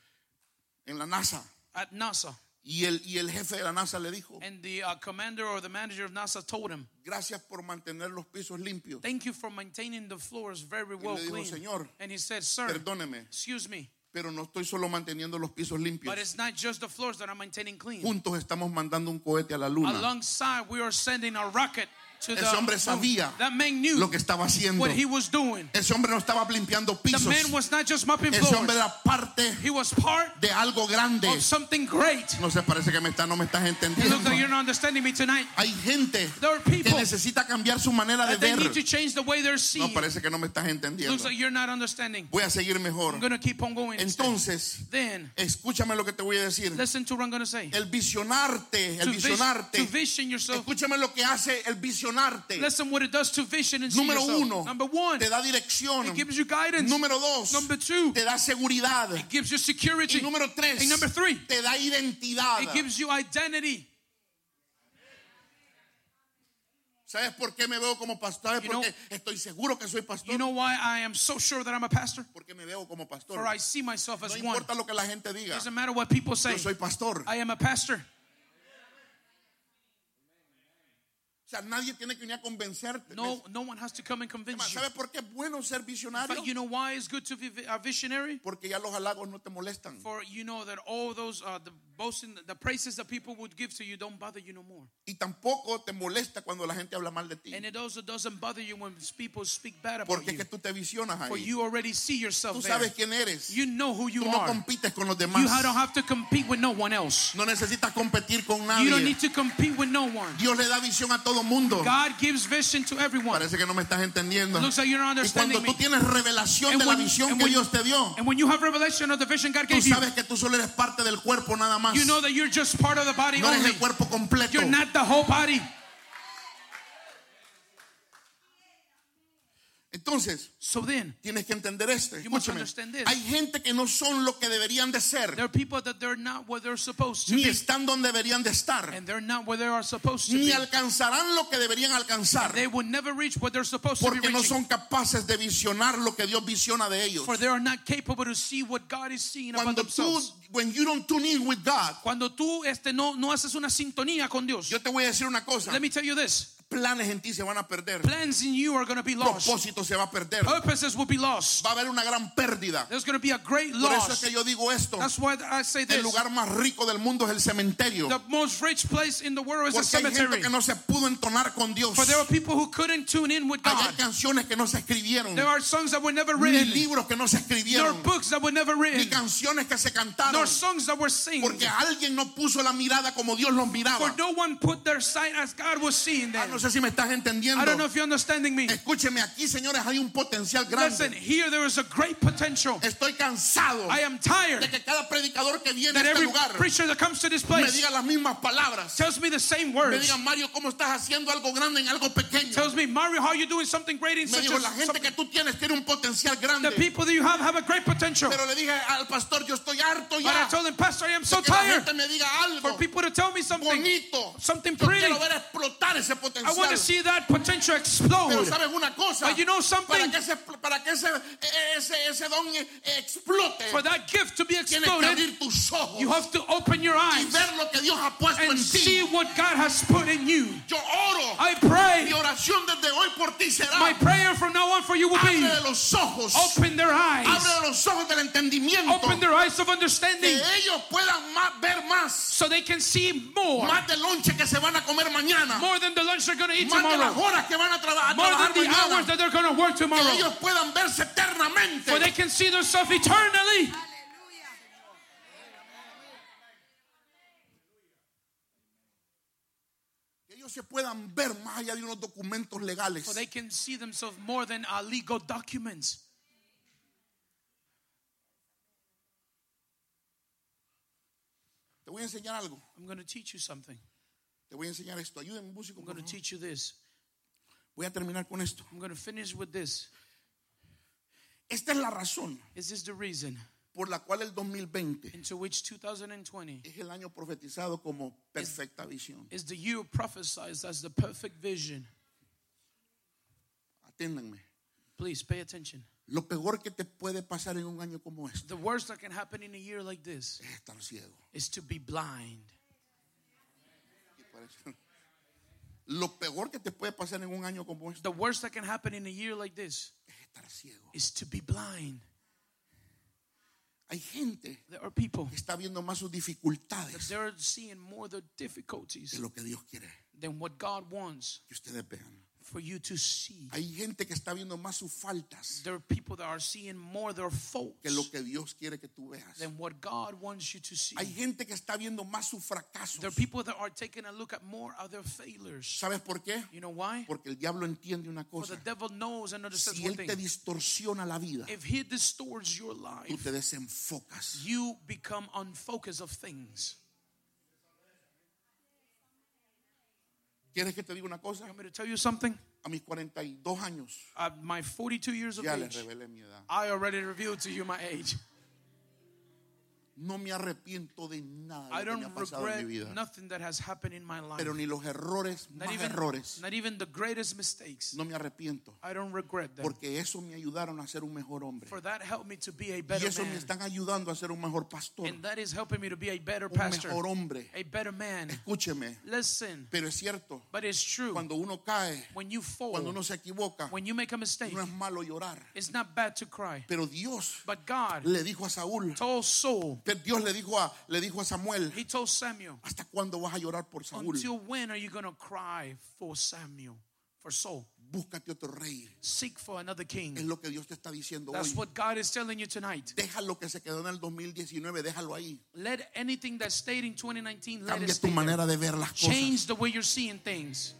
en la NASA. at NASA. Y el, y el jefe de la NASA le dijo, And the uh, commander or the manager of NASA told him, gracias por mantener los pisos limpios. Thank you for maintaining the floors very well le dijo, clean. "Señor, And he said, Sir, Perdóneme, excuse me, pero no estoy solo manteniendo los pisos limpios. but it's not just the floors that I'm maintaining clean. Juntos estamos mandando un cohete a la luna. Alongside, we are sending a rocket to the Ese hombre sabía That man knew Lo que estaba haciendo. what he was doing. Ese hombre no estaba limpiando The pisos. man was not just mopping Ese hombre era parte He was part de algo grande. of something great. No se parece que me está, no me estás entendiendo. looks like you're not understanding me tonight. Hay gente There are que necesita cambiar su manera de they ver. need to change the way they're No parece que no me estás entendiendo. Looks like you're not understanding. Voy a seguir mejor. I'm to keep on going. Entonces, Then, escúchame lo que te voy a decir. listen to what I'm to say. El visionarte, el To, visionarte. to vision yourself. Escúchame lo que hace el visionarte. Listen what it does to vision and Número uno, Number one, te da dirección. it gives you guidance. Número dos, Number two, te da seguridad. it gives you security. Y número tres, And number three, te da identidad. it gives you identity. ¿Sabes por qué me veo como pastor? ¿Sabes You por know- qué estoy seguro que soy pastor? You know why I am so sure that I'm a pastor? Porque me veo como pastor. For I see myself No as one. importa lo que la gente diga. Doesn't matter what people say. Yo soy pastor. I am a pastor. O sea, nadie tiene que venir a convencerte. No, no one has to come and convince you. ¿Sabes por qué es bueno ser visionario? But you know why it's good to be a visionary? Porque ya los halagos no te molestan. For you know that all those uh, the boasting, the praises that people would give to you don't bother you no more. Y tampoco te molesta cuando la gente habla mal de ti. And it also doesn't bother you when people speak bad about Porque es you. que tú te visionas For ahí. you already see yourself Tú there. sabes quién eres. You know who you Tú no are. compites con los You demás. don't have to compete with no one else. No necesitas competir con You don't nadie. need to compete with no one. Dios le da visión a todo mundo. God gives vision to everyone. Parece que no me estás entendiendo. Looks like you're not Y cuando understanding tú tienes revelación And de la when- visión que Dios te dio, And when you have revelation of the vision God tú gave you, sabes que tú solo eres parte del cuerpo nada más. You know that you're just part of the body No eres only. el cuerpo completo. You're not the whole body. Entonces, So then, tienes que entender esto. You must Escúchame. understand this. Hay gente que no son lo que deberían de ser, there are people that they're not where they're supposed to ni be. están donde deberían de estar, And they're not where they are supposed to ni alcanzarán lo que deberían alcanzar, They will never reach what they're supposed to be porque no son capaces de visionar lo que Dios visiona de ellos. Cuando tú, themselves. when you don't tune in with God, Cuando tú este, no, no haces una sintonía con Dios. yo te voy a decir una cosa, Let me tell you this. Planes en ti se van a perder, Plans in you are going to be lost. propósito se va a perder, Purposes will be lost. va a haber una gran pérdida. There's going to be a great Por eso es loss. que yo digo esto, That's why I say el this. lugar más rico del mundo es el cementerio, The most rich place in the world is porque hay gente cemetery. que no se pudo entonar con Dios. For there are people who couldn't tune in with Hay God. canciones que no se escribieron, There are songs that were never ni written. libros que no se There are books that were never ni written. canciones que se cantaron, Nor songs that were sing. porque alguien no puso la mirada como Dios los For no one put their sight as God was seeing Ah, them. No sé si me estás entendiendo. I don't know if you're understanding me. Escúcheme aquí, señores, hay un potencial Listen, grande. here there is a great potential. Estoy cansado I am tired de que cada predicador que viene a este every lugar preacher that comes to this me place diga las mismas palabras. tells me the same Me words. digan, Mario, ¿cómo estás haciendo algo grande en algo pequeño? Tells me, Mario, how are you doing something great in Me such a la gente que tú tienes tiene un potencial The grande. people that you have have a great potential. Pero le dije al pastor, yo estoy harto But I ya. told him, Pastor, I am so la tired gente me diga for algo people to tell me something, bonito. something Yo pretty. quiero ver explotar ese I want to see that potential Pero explode. sabes una cosa, But you know para something? que ese, para que ese, ese, ese don explote, For that gift to be que exploded, ojos you have to open your y eyes ver lo que Dios ha puesto and see what God has put in you. Yo oro. I Mi pray oración desde hoy por ti será. my prayer from now on for you will be los ojos. open their eyes, Abre los ojos del entendimiento. open their eyes of Que understanding ellos puedan más- ver más. so they can see more, Más del lonche que se van a comer mañana. more than the lunch they're going to eat Más de las horas que van a, traba- more than the hours that they're going to work Que tomorrow, ellos puedan verse eternamente. for they can see themselves eternally. Que se puedan ver más allá de unos documentos legales. For they can see themselves more than our legal documents. Te voy a enseñar algo. I'm going to teach you something. Te voy a enseñar esto. Ayúdenme, músico. I'm going to teach you this. Voy a terminar con esto. I'm going to finish with this. Esta es la razón Is this the reason por la cual el 2020 into which 2020 es el año profetizado como perfecta visión. is the year prophesied as the perfect vision? Aténdanme. Please pay attention. Lo peor que te puede pasar en un año como este The worst that can happen in a year like this es estar ciego. is to be blind. Lo peor que te puede pasar en un año como este The worst that can happen in a year like this es estar ciego. is to be blind. Hay gente There are people que está viendo más sus that dificultades they're seeing more the difficulties de lo que Dios quiere than what God wants que ustedes vean. For you to see. Hay gente que está viendo más sus faltas There are people that are seeing more their faults que lo que Dios quiere que tú veas. than what God wants you to see. Hay gente que está viendo más sus fracasos. There are people that are taking a look at more of their failures. ¿Sabes por qué? You know why? Porque el diablo entiende una For the devil knows and understands Si él te thing. distorsiona la vida, If he distorts your tú life, te desenfocas. you become unfocused of things. ¿Quieres que te diga una cosa? want me to tell you something? A mis 42 años At my 42 years of ya les age, revelé mi edad. I already revealed to you my age. No me arrepiento de nada I que me don't ha pasado en mi vida. nothing that has happened in my life. Pero ni los errores, Not más even, errores, not even the greatest mistakes. no me arrepiento. I don't regret them. Porque eso me ayudaron a ser un mejor hombre. For that helped me to be a Y better eso me están ayudando a ser un mejor pastor, And that is helping me to be a better un pastor, mejor hombre. a better man. Escúcheme, Listen, pero es cierto, but it's true. cuando uno cae, When you fall, cuando uno se equivoca, when you make a mistake, no es malo llorar. it's not bad to cry. Pero Dios But God le dijo a Saúl, told Saul, Dios le dijo a, le dijo a Samuel, He told Samuel, ¿hasta cuándo vas a llorar por Saúl? until when are you going to cry for Samuel, for Saul? Búscate otro rey. Seek for another Es king. lo que Dios te está diciendo That's hoy. what God is telling you tonight. Deja lo que se quedó en el 2019, déjalo ahí. Let anything that stayed in 2019, let it Cambia tu stay there. manera de ver las cosas. Change the way you're seeing things.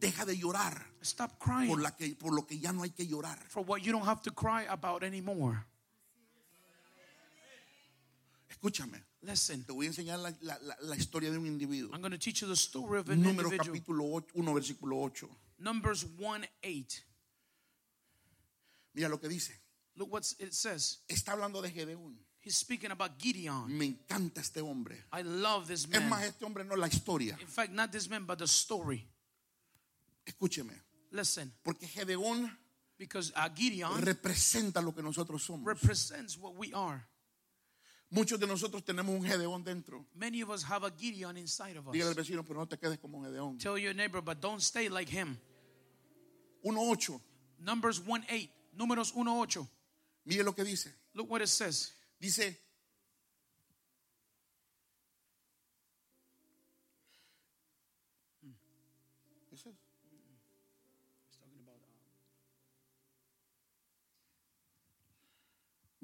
Deja de llorar Stop por, crying la que, por lo que ya no hay que llorar. for what you don't have to cry about anymore. Escúchame, Listen, te voy a enseñar la, la- la- la historia de un individuo. I'm going to teach you the story of an Números individual. capítulo 1, versículo 8. Numbers 1 8. Mira lo que dice. Look what it says. Está hablando de Gedeón. He's speaking about Gideon. Me encanta este hombre. I love this Es más, man. este hombre no la historia. In fact, not this man, but the story. Escúcheme. Listen, Porque Gedeón because uh, Gideon representa lo que nosotros somos. represents what we are. Muchos de nosotros tenemos un Gedeón dentro. Many of us have a Gideon inside of Dígale al us. vecino, pero no te quedes como Gedeón. Tell your neighbor, but don't stay like him. 1.8. Numbers 1 8. Números 1 8. Mire lo que dice. Look what it says. Dice,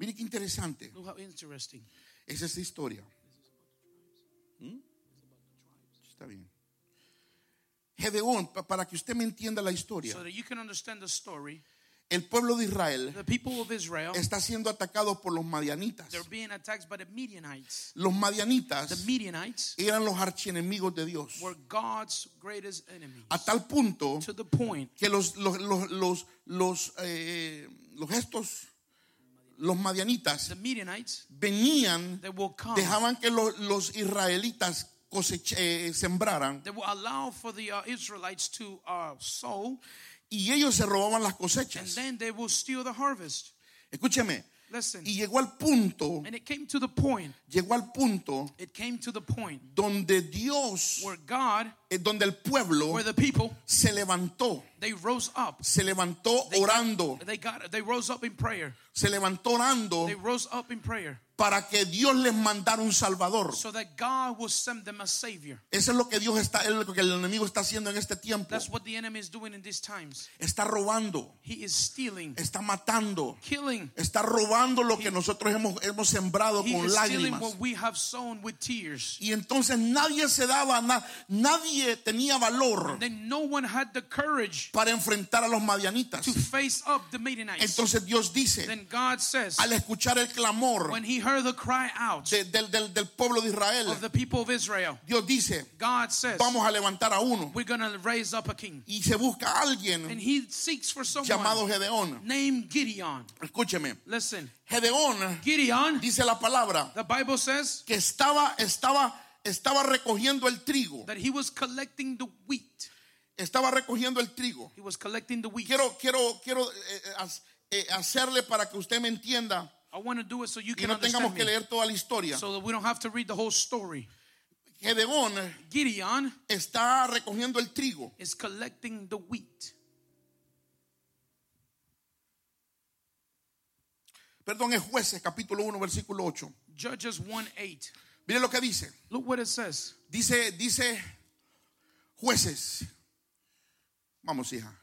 Mire qué interesante. Look how interesting. Es esa historia. ¿Mm? Está bien. Gedeón, pa- para que usted me entienda la historia, So that you can understand the story, el pueblo de Israel the people of Israel, está siendo atacado por los madianitas. they're being attacked by the Midianites. Los The madianitas Midianites eran los archienemigos de Dios. were God's greatest enemies. A tal punto To the point que los, los, los, los, los, eh, los estos, los madianitas the Midianites, venían, dejaban que los, los israelitas cosech- eh, sembraran They will allow for the uh, Israelites to uh, sow, y ellos se robaban las and cosechas. then they will steal the harvest. Escúcheme, Listen, y llegó al punto, and it came to the point. llegó al punto It came to the point donde Dios, where God, donde el pueblo where the people, se levantó, they rose up. se levantó They got- orando, they got. They rose up in prayer. se levantó orando They rose up in prayer para que Dios les mandara un salvador. so that God will send them a savior. Eso es lo que Dios está, es lo que el enemigo está haciendo en este tiempo. That's what the enemy is doing in these times. Está robando, He is stealing, está matando, killing. está robando lo que nosotros hemos, hemos sembrado He con is lágrimas. what we have sown with tears. Y entonces nadie se daba, na- nadie tenía valor Then no one had the courage para enfrentar a los madianitas. to face up the Midianites. Entonces Dios dice, Then God says, al escuchar el clamor when he heard the cry out de- del, del- del pueblo de Israel, of the people of Israel, Dios dice, God says, vamos a levantar a uno. we're going to raise up a king. Y se busca a And alguien he seeks for llamado Gedeón. Escúcheme, Listen, Gedeón Gideon, dice la palabra the Bible says que estaba, estaba, estaba recogiendo el trigo. that he was collecting the wheat. estaba recogiendo el trigo. He was collecting the wheat. Quiero, quiero, quiero eh, eh, eh, hacerle para que usted me entienda I want to do it so you y can no tengamos que leer toda la historia. So that we don't have to read the whole story. Gedeón Gideon está recogiendo el trigo. is collecting the wheat. Perdón, es jueces, capítulo 1, versículo 8. Judges 1 8. Mire lo que dice. Look what it says. Dice, dice jueces. Vamos, hija.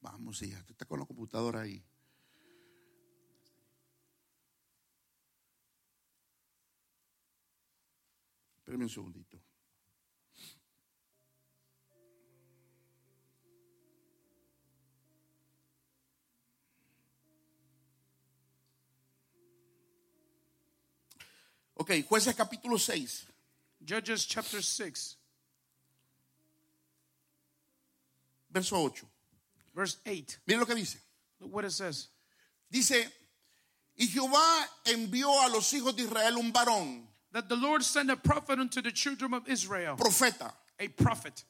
Vamos, hija. Tú estás con la computadora ahí. Espérame un segundito. Ok, jueces capítulo 6. Judges chapter 6, verso 8. verse 8. Miren lo que dice. Look what it says. Dice, y Jehová envió a los hijos de Israel un varón, That the Lord sent a prophet unto the children of Israel, profeta. a prophet.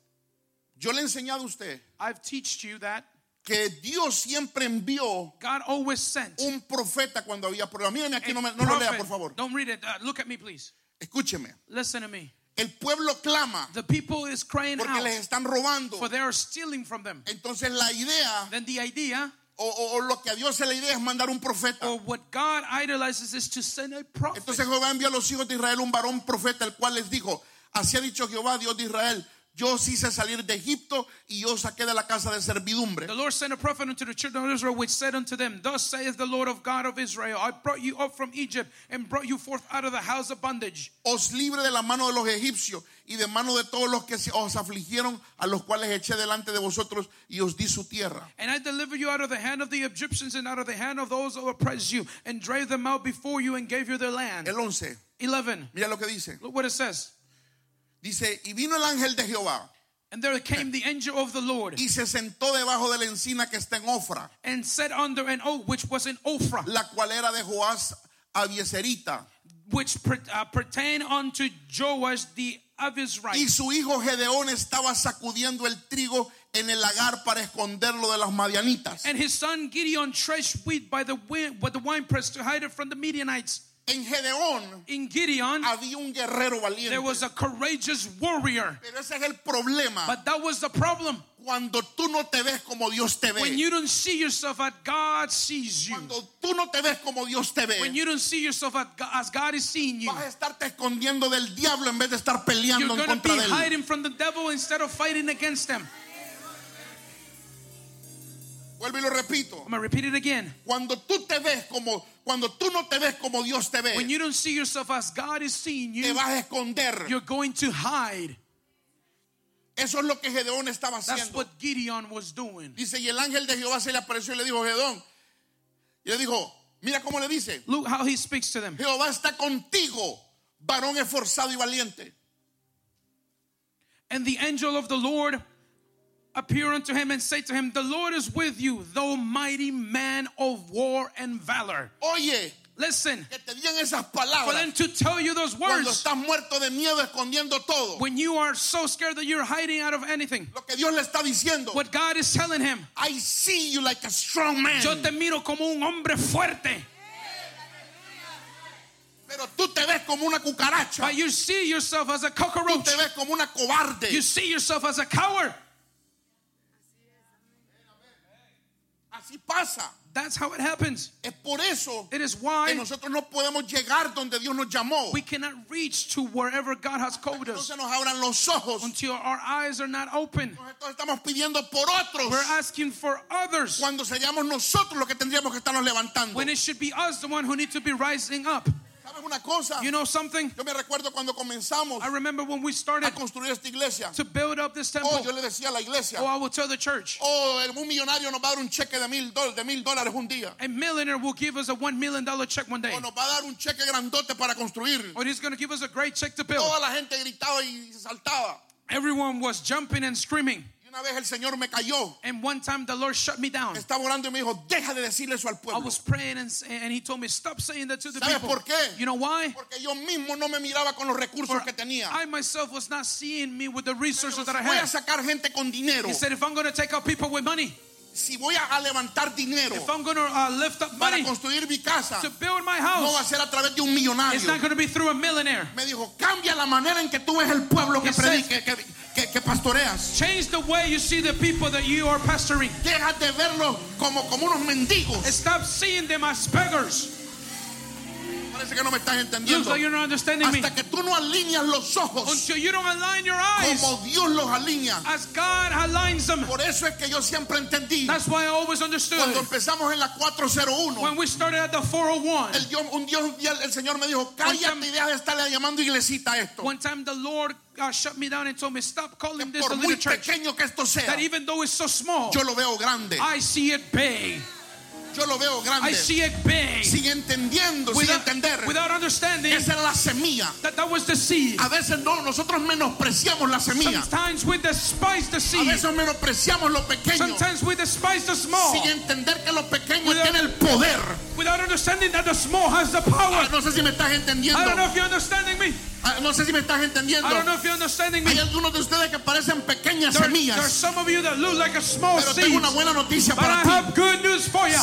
Yo le he enseñado a usted I've taught you that que Dios siempre envió God always sent un profeta cuando había problemas. Mírame aquí, no, me- no lo lea, por favor. Don't read it. Uh, look at me, please. Escúcheme. Listen to me. El pueblo clama The people is crying porque out les están robando. for they are stealing from them. Entonces la idea Then the idea o, o- o lo que a Dios se le idea es mandar un profeta. or what God idolizes is to send a prophet. Entonces Jehová envió a los hijos de Israel un varón profeta, el cual les dijo, así ha dicho Jehová, Dios de Israel, yo os hice salir de Egipto y yo os saqué de la casa de servidumbre. The Lord sent a prophet unto the children of Israel, which said unto them, Thus saith the Lord of God of Israel, I brought you up from Egypt and brought you forth out of the house of bondage. Os libre de la mano de los egipcios y de mano de todos los que os afligieron, a los cuales eché delante de vosotros y os di su tierra. And I delivered you out of the hand of the Egyptians and out of the hand of those who oppressed you, and drave them out before you and gave you their land. El 11, 11. mira lo que dice. Look what it says. Dice, y vino el ángel de Jehová And there came the angel of the Lord y se sentó debajo de la encina que está en Ofra, and sat under an oak which was in Ophrah, la cual era de Joás Abieserita. which uh, pertained unto Joash the Y Avisrite. su hijo Gedeón estaba sacudiendo el trigo en el lagar para esconderlo de las madianitas. And his son Gideon threshed wheat by the, wi- by the winepress to hide it from the Midianites. En Gedeón In Gideon, había un guerrero valiente. there was a courageous warrior. Pero ese es el problema. But that was the problem. Cuando tú no te ves como Dios te When you don't see yourself as God sees you. Cuando tú no te ves como Dios te When you don't see yourself as God- is seeing you. Vas a estarte escondiendo del diablo en vez de estar You're peleando en going to be hiding from the devil instead of fighting against him. Vuelvo y lo repito. I'm going to repeat it again. Cuando tú te ves como, cuando tú no te ves como Dios te When ve, you don't see yourself as God is seeing te you, vas a esconder. you're going to hide. Eso es lo que Gedeón estaba That's haciendo. what Gideon was doing. Dice, y el ángel de Jehová se le apareció y le dijo, Gedeón. Y le dijo, mira cómo le dice. Look how he speaks to them. Jehová está contigo, varón esforzado y valiente. And the angel of the Lord appeared unto him and say to him, The Lord is with you, thou mighty man of war and valor. Oye, Listen, que te digan esas for them to tell you those words estás de miedo todo. when you are so scared that you're hiding out of anything. Lo que Dios le está diciendo. What God is telling him, I see you like a strong man. yo te miro como un hombre fuerte, Pero tú te ves como una cucaracha. but you see yourself as a Tú cockroach. te ves como una cobarde. You see yourself as a coward. Así pasa. That's how it happens. Es por eso It is que why nosotros no podemos llegar donde Dios nos llamó. we cannot reach to wherever God has called us nos abran los ojos. until our eyes are not open. Nosotros estamos pidiendo por otros. We're asking for others Cuando seríamos nosotros los que tendríamos que estarnos levantando. when it should be us, the one who need to be rising up. ¿Sabes una cosa? You know something? Yo me recuerdo cuando comenzamos I remember when we started a construir esta iglesia. to build up this Oh, temple. yo le decía a la iglesia. Oh, I will tell the church. Oh, un millonario nos va a dar un cheque de mil, de mil dólares un día. A millionaire will give us a one million dollar check one day. O nos va a dar un cheque grandote para construir. Or he's going to give us a great check to build. Toda la gente gritaba y saltaba. Everyone was jumping and screaming. Una vez el Señor me cayó. And one time the Lord shut me down. Estaba orando y me dijo, deja de decirle eso al I was praying and, and he told me, stop saying that to the ¿Sabes people. por qué? You know why? Porque yo mismo no me miraba con los recursos For que tenía. I myself was not seeing me with the resources that I Voy a had. sacar gente con dinero. He said, if I'm going to take out people with money, Si voy a levantar dinero if I'm going to uh, lift up para money construir mi casa, to build my no va a ser a través de un millonario. it's not going to be through a millionaire. Me dijo, cambia la manera en que tú ves el pueblo que pastoreas. Change the way you see the people that you are pastoring. Deja de verlos como, como unos mendigos. Stop seeing them as beggars. Parece que no me estás entendiendo. like you're not understanding me. Hasta que tú no alineas los ojos Until you don't align your eyes como Dios los alinea. as God aligns them. Por eso es que yo siempre entendí. That's why I always Cuando understood. empezamos en la 401, When we started at the 401, el Dios- un Dios el Señor me dijo, cállate y deja de estarle llamando iglesita esto. one time the Lord uh, shut me down and told me, stop calling this a por little muy church. pequeño que esto sea, That even though it's so small, yo lo veo grande. I see it big. Yo lo veo I grande. see it big. Sin entendiendo, sin Without, entender. without understanding Esa era la semilla. that that was the seed. A veces no, nosotros menospreciamos la semilla. Sometimes we despise the A seed. veces menospreciamos lo pequeño. Sometimes we despise the small Sin entender que lo pequeño Without- tiene el poder. without understanding that the small has the power. Ah, no sé si me estás I don't know entendiendo. if you're understanding me. Ah, no sé si me estás entendiendo. I don't know if you're understanding me. Hay algunos de ustedes que parecen pequeñas There, semillas. some of you that look like a small Pero tengo una buena noticia para ti.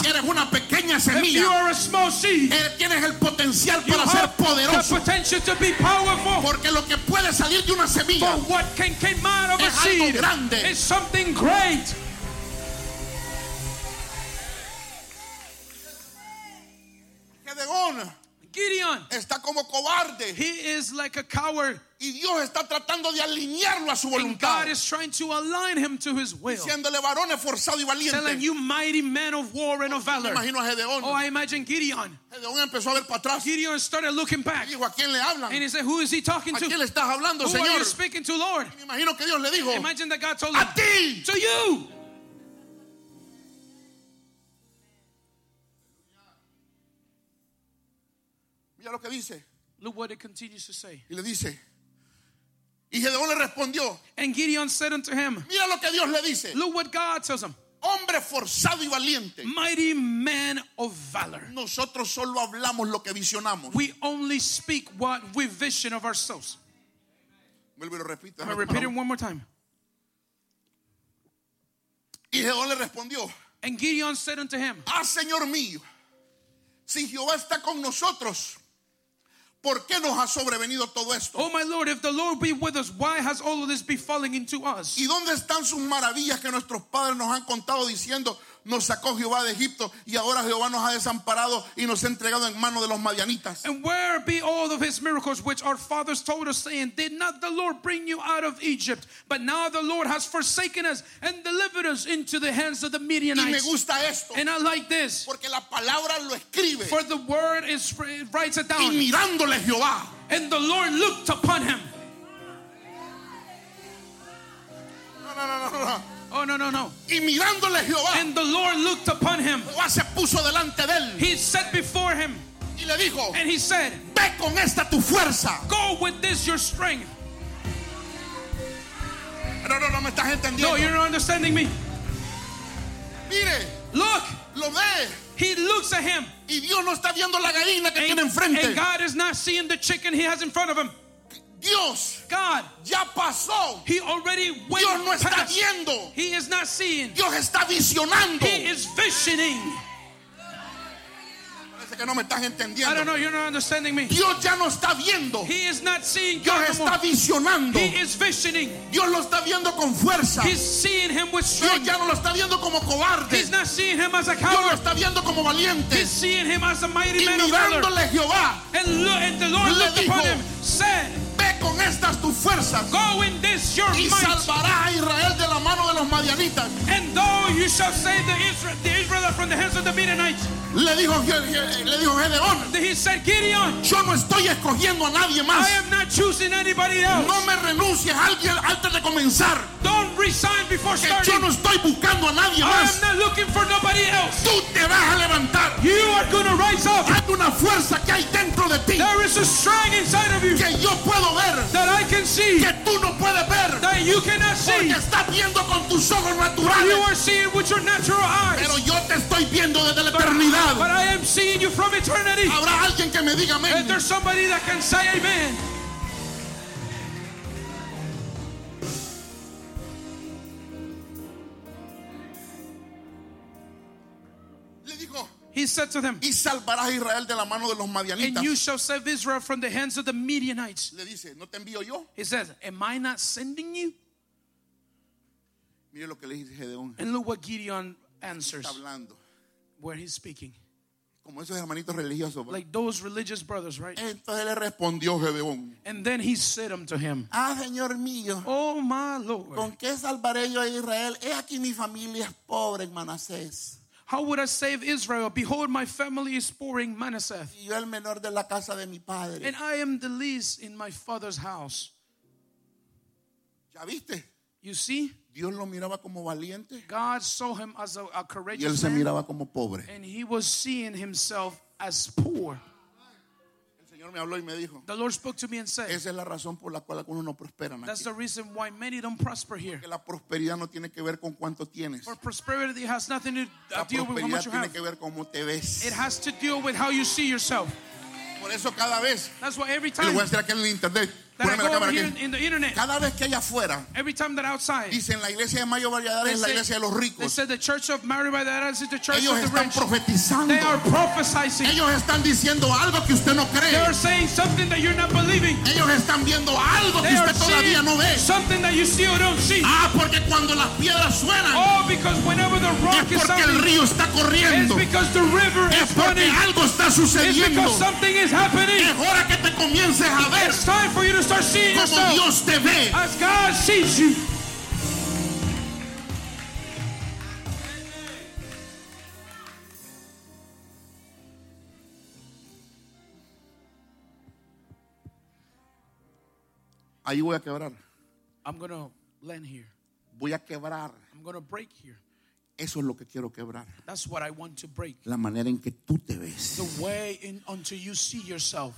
Si eres una pequeña If you semilla, are a small seed, eh, tienes el potencial you para ser poderoso. potential to be powerful. Porque lo que puede salir de una semilla For what can come out of a Es algo grande. Cobarde he is like a coward. y Dios está tratando de alinearlo a su And voluntad. God is trying to align him to his will. Diciéndole varón esforzado y Telling valiente. you, mighty man of war and of Me valor. imagino a Gedeón. Oh, I imagine Gideon. Gedeón empezó a ver para atrás Gideon started looking back. dijo, ¿a quién le hablan? And he said, Who is he talking ¿A to? quién le estás hablando, Who are you Señor? speaking to, Lord? Me imagino que Dios le dijo, Imagine that God told him, a ti. To you. Mira lo que dice. Look what it continues to say. Y le dice, y Gedeón le respondió, And Gideon said unto him, mira lo que Dios le dice. Look what God tells him. Hombre forzado y valiente. Mighty man of valor. Nosotros solo hablamos lo que visionamos. We only speak what we vision of ourselves. Vuelvo y lo repito. I'm going to repeat it one more time. Y Gedeón le respondió, And Gideon said unto him, ah, Señor mío, si Jehová está con nosotros, ¿por qué nos ha sobrevenido todo esto? Oh my Lord, if the Lord be with us, why has all of this befallen into us? ¿Y dónde están sus maravillas que nuestros padres nos han contado diciendo, nos sacó Jehová de Egipto y ahora Jehová nos ha desamparado y nos ha entregado en manos de los madianitas? And where be all of his miracles which our fathers told us, saying, Did not the Lord bring you out of Egypt? But now the Lord has forsaken us and delivered us into the hands of the Y me Midianites. gusta esto, And I like this, porque la palabra lo escribe. for the word is it writes it Y down. mirándole Jehová, And the Lord looked upon him. no, no, no, no, no. Oh no no no! y mirándole Jehová, And the Lord looked upon him. Jehová se puso delante de él He set before him, y le dijo, and he said, ve con esta tu fuerza. "Go with this your strength." No, no, no me estás No, entendiendo. you're not understanding me. Mire, Look, lo ve he looks at him, y Dios no está viendo la gallina que tiene and, enfrente. and God is not seeing the chicken he has in front of him. Dios God, ya pasó. he already went Dios no está past. viendo. He is not seeing. Dios está visionando. He is visioning. Parece que no me estás I don't know. You're not understanding me. Dios ya no está viendo. He is not seeing Dios está visionando. He is visioning. Dios lo está viendo con fuerza. He's seeing him with Dios strength. ya no lo está viendo como cobarde. He's not seeing him as a Dios lo coward. está viendo como valiente. He's seeing him as a mighty Y man of valor. mirándole Jehová, And, look, and the Lord Le looked upon dijo, him, said, ve con estas tus fuerzas Go in this your y salvarás a Israel de la mano de los madianitas. and though you shall save the Israel, the Israelites from the hands of the Midianites. Le dijo, le dijo Gedeón, he said, Gideon, yo no estoy escogiendo a nadie más. I am not choosing anybody else. No me renuncies a alguien antes de comenzar. Don't resign before Que yo starting. no estoy buscando a nadie I más. am not looking for nobody else. Tú te vas a levantar. You are to rise up. Hay una fuerza que hay dentro de ti There is a strength inside of you que yo puedo ver, that I can see, que tú no puedes ver. that you You cannot see. Porque estás viendo con tus ojos You naturales. are seeing with your natural Pero eyes. yo te estoy viendo desde la But, eternidad. but I am seeing you from eternity. Habrá alguien que me diga And amén. there's somebody that can say amen. He said to them, y salvarás a Israel de la mano de los And you shall save Israel from the hands of the Midianites. Le dice, ¿no te envío yo? He says, Am I not sending you? Mire lo que le dice Gedeón. And look what Gideon answers Está hablando. where he's speaking. Como esos hermanitos religiosos. Like those religious brothers, right? Entonces le respondió Gedeón. And then he said unto him, Ah, Señor mío. Oh my Lord, ¿Con qué salvaré yo a Israel? He aquí mi familia es pobre en Manasés. How would I save Israel? Behold, my family is poor in Manasseh, Y yo el menor de la casa de mi padre. and I am the least in my father's house. ¿Ya viste? You see, Dios lo miraba como valiente God saw him as a, él courageous se man, miraba como pobre. and he was seeing himself as poor. Señor me habló y me dijo, The Lord spoke to me and said, esa es la razón por la cual algunos no prosperan That's the reason why many don't prosper here. La prosperidad no tiene que ver con cuánto tienes. For prosperity has nothing to La uh, deal with how much you tiene have. que ver cómo te ves. It has to deal with how you see yourself. Por eso cada vez, That's why every time lo voy a aquí en el internet, that I Póngame go la over cámara here aquí. in the internet, cada vez que allá afuera every time that outside, dicen la iglesia de Mayo Valladares es la iglesia de los they ricos, said the church of the is the church ellos of the están rich. profetizando. They are. Ellos están diciendo algo que usted no They cree. are saying something that you're not believing. Ellos están viendo algo que They usted todavía no ve. something that you still don't see. Ah, porque cuando las piedras suenan Oh, because whenever the es rock is porque el sounding, río está it's corriendo. because the river Es is porque running. algo está It's sucediendo. because something is happening. Es hora que te comiences a ver It's time for you to como yourself Dios te ve. as God sees you. Ahí voy a quebrar. I'm going to land here. Voy a quebrar. I'm going to break here. Eso es lo que quiero quebrar. That's what I want to break. La manera en que tú te ves. The way in until you see yourself.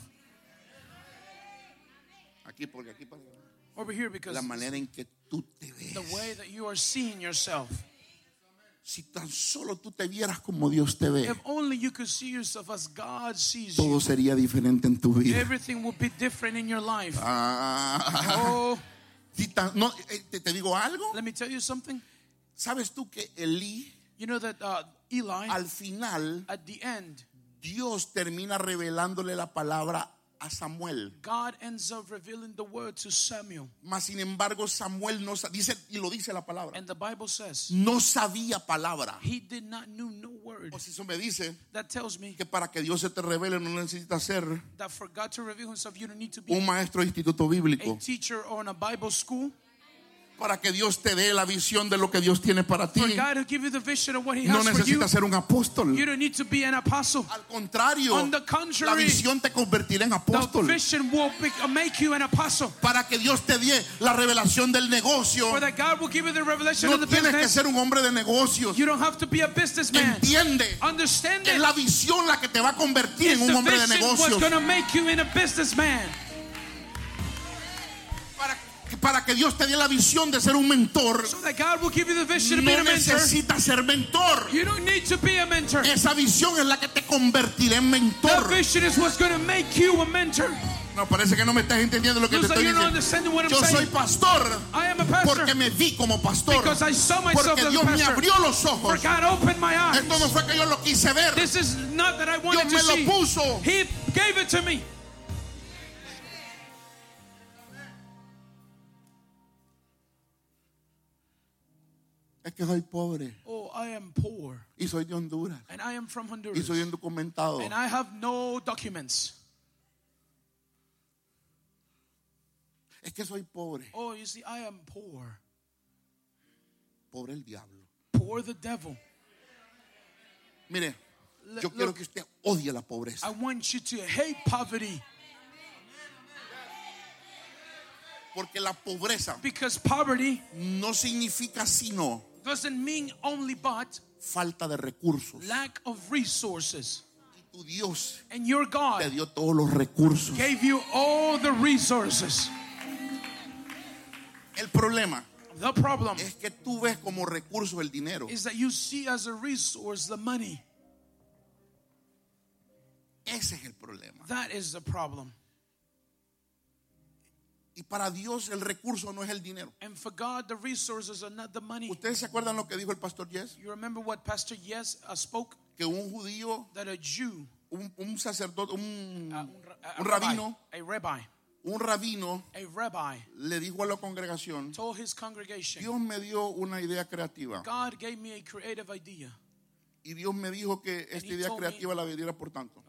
Aquí, porque aquí para- Over here because La manera en que tú te the ves. way that you are seeing yourself. Si tan solo tú te vieras como Dios te ve, If only you could see yourself as God sees todo you, sería diferente en tu vida. everything would be different in your life. Ah, Oh, si tan- no, eh, te, te digo algo. let me tell you something. ¿Sabes tú que Elí, You know that uh, Eli, al final, at the end, Dios termina revelándole la palabra a Samuel? God ends up revealing the word to Samuel. Mas sin embargo, Samuel no dice, y lo dice la palabra, And the Bible says no sabía palabra. he did not know no word. Eso me dice That tells me que para que Dios se te revele no necesitas ser that for God to reveal himself, you don't need to be un maestro de instituto a bíblico. teacher or in a Bible school. Para que Dios te dé la visión de lo que Dios tiene para ti. No necesitas ser un apóstol. Al contrario, la visión te convertirá en apóstol. apostle. Para que Dios te dé la revelación del negocio. No tienes que ser un hombre de negocios. You don't have to be a businessman. Entiende. Understand Es la visión la que te va a convertir en un hombre de negocios. Para, que Dios te dé la visión de ser un mentor, So that God will give you the vision of no being a mentor. necesitas ser mentor. You don't need to be a mentor. Esa visión es la que te convertirá en That mentor. vision is what's going to make you a mentor. No, parece que no me estás entendiendo lo que te Looks like estoy diciendo. Yo soy saying. pastor I am a pastor porque me vi como pastor. because I saw myself Porque Dios me pastor. abrió los ojos. Esto no fue que yo lo quise ver. Dios me lo see. puso. He gave it to me. Es que soy pobre Oh, I am poor. y soy de Honduras And I am from y Honduras. soy indocumentado. And I have no documents. Es que soy pobre. Oh, you see, I am poor. Pobre el diablo. Poor the devil. Mire, yo quiero que usted odie la pobreza. I want you to hate poverty Porque la pobreza because poverty no significa sino doesn't mean only but falta de recursos. lack of resources. Y tu Dios And your te God dio todos los recursos. gave you all the resources. El problema The problem es que tú ves como recurso el dinero. is that you see as a resource the money. Ese es el problema. That is the problem. Y para Dios el recurso no es el dinero. And for God, the resources are not the money. ¿Ustedes se acuerdan lo que dijo el pastor Yes? You remember what Pastor Yes uh, spoke? Que un judío, That a Jew, un, un sacerdote, un, uh, un, a- un rabino, a rabbi, un rabino a rabbi le dijo a la congregación, told his congregation, Dios me dio una idea creativa. God gave me a creative idea. Y Dios me dijo que esta idea creativa la vendiera por tanto.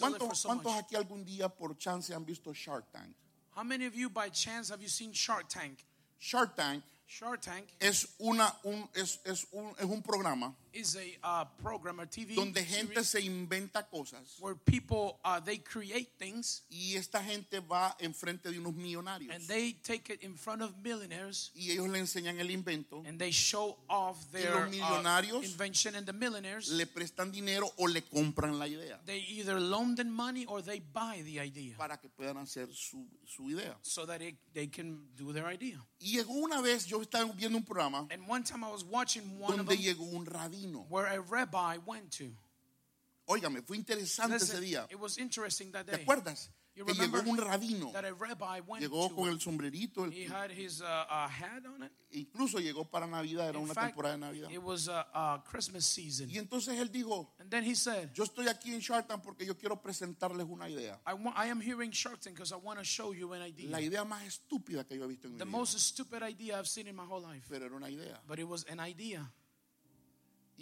¿Cuántos, cuántos aquí algún día por chance han visto Shark Tank? How many of you by chance have you seen Shark Tank? Shark Tank Shark Tank es, una, un, es, es un, es un programa is a uh, program or TV donde gente series se inventa cosas. where people uh, they create things. Y esta gente va enfrente de unos millonarios. And they take it in front of millionaires. Y ellos le enseñan el invento, and they show off their los uh, invention and the millionaires. le prestan dinero o le compran la idea. They either loan them money or they buy the idea. Para que puedan hacer su, su idea. so that it, they can do their idea. Y llegó una vez, yo estaba viendo un programa And one time I was watching one of donde them. llegó un rabino. where a rabbi went to. Óigame, fue interesante ese día. it was interesting that ¿Te acuerdas? You Que llegó un rabino. that a rabbi went Llegó to. con el sombrerito, el- he had his uh, uh, hat on it. incluso llegó para Navidad, era In una fact, temporada de Navidad. it was uh, uh, Christmas season. Y entonces él dijo, And then he said, yo estoy aquí en Shark Tank porque yo quiero presentarles una idea. I, want, I am hearing Shark Tank because I want to show you an idea. La idea más estúpida que yo he visto en mi the vida. most stupid idea I've seen in my whole life. Pero era una idea. But it was an idea.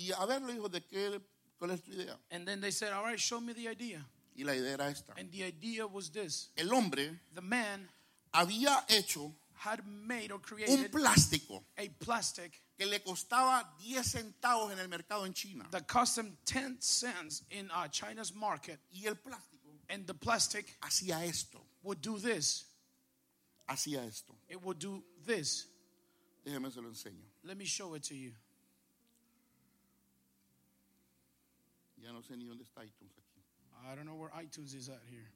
Y a ver, ¿de qué? ¿Cuál es tu idea? And then they said, All right, show me the idea. Y la idea era esta. And the idea was this El hombre the man había hecho had made or un created plástico a plastic que le costaba 10 centavos en el mercado en China. that cost him 10 cents in uh, China's market. Y el plástico And the plastic hacía esto, would do this. hacía esto. It would do this. Déjeme se lo enseño. Let me show it to you. Ya no sé ni dónde está iTunes aquí. I don't know where iTunes is at here.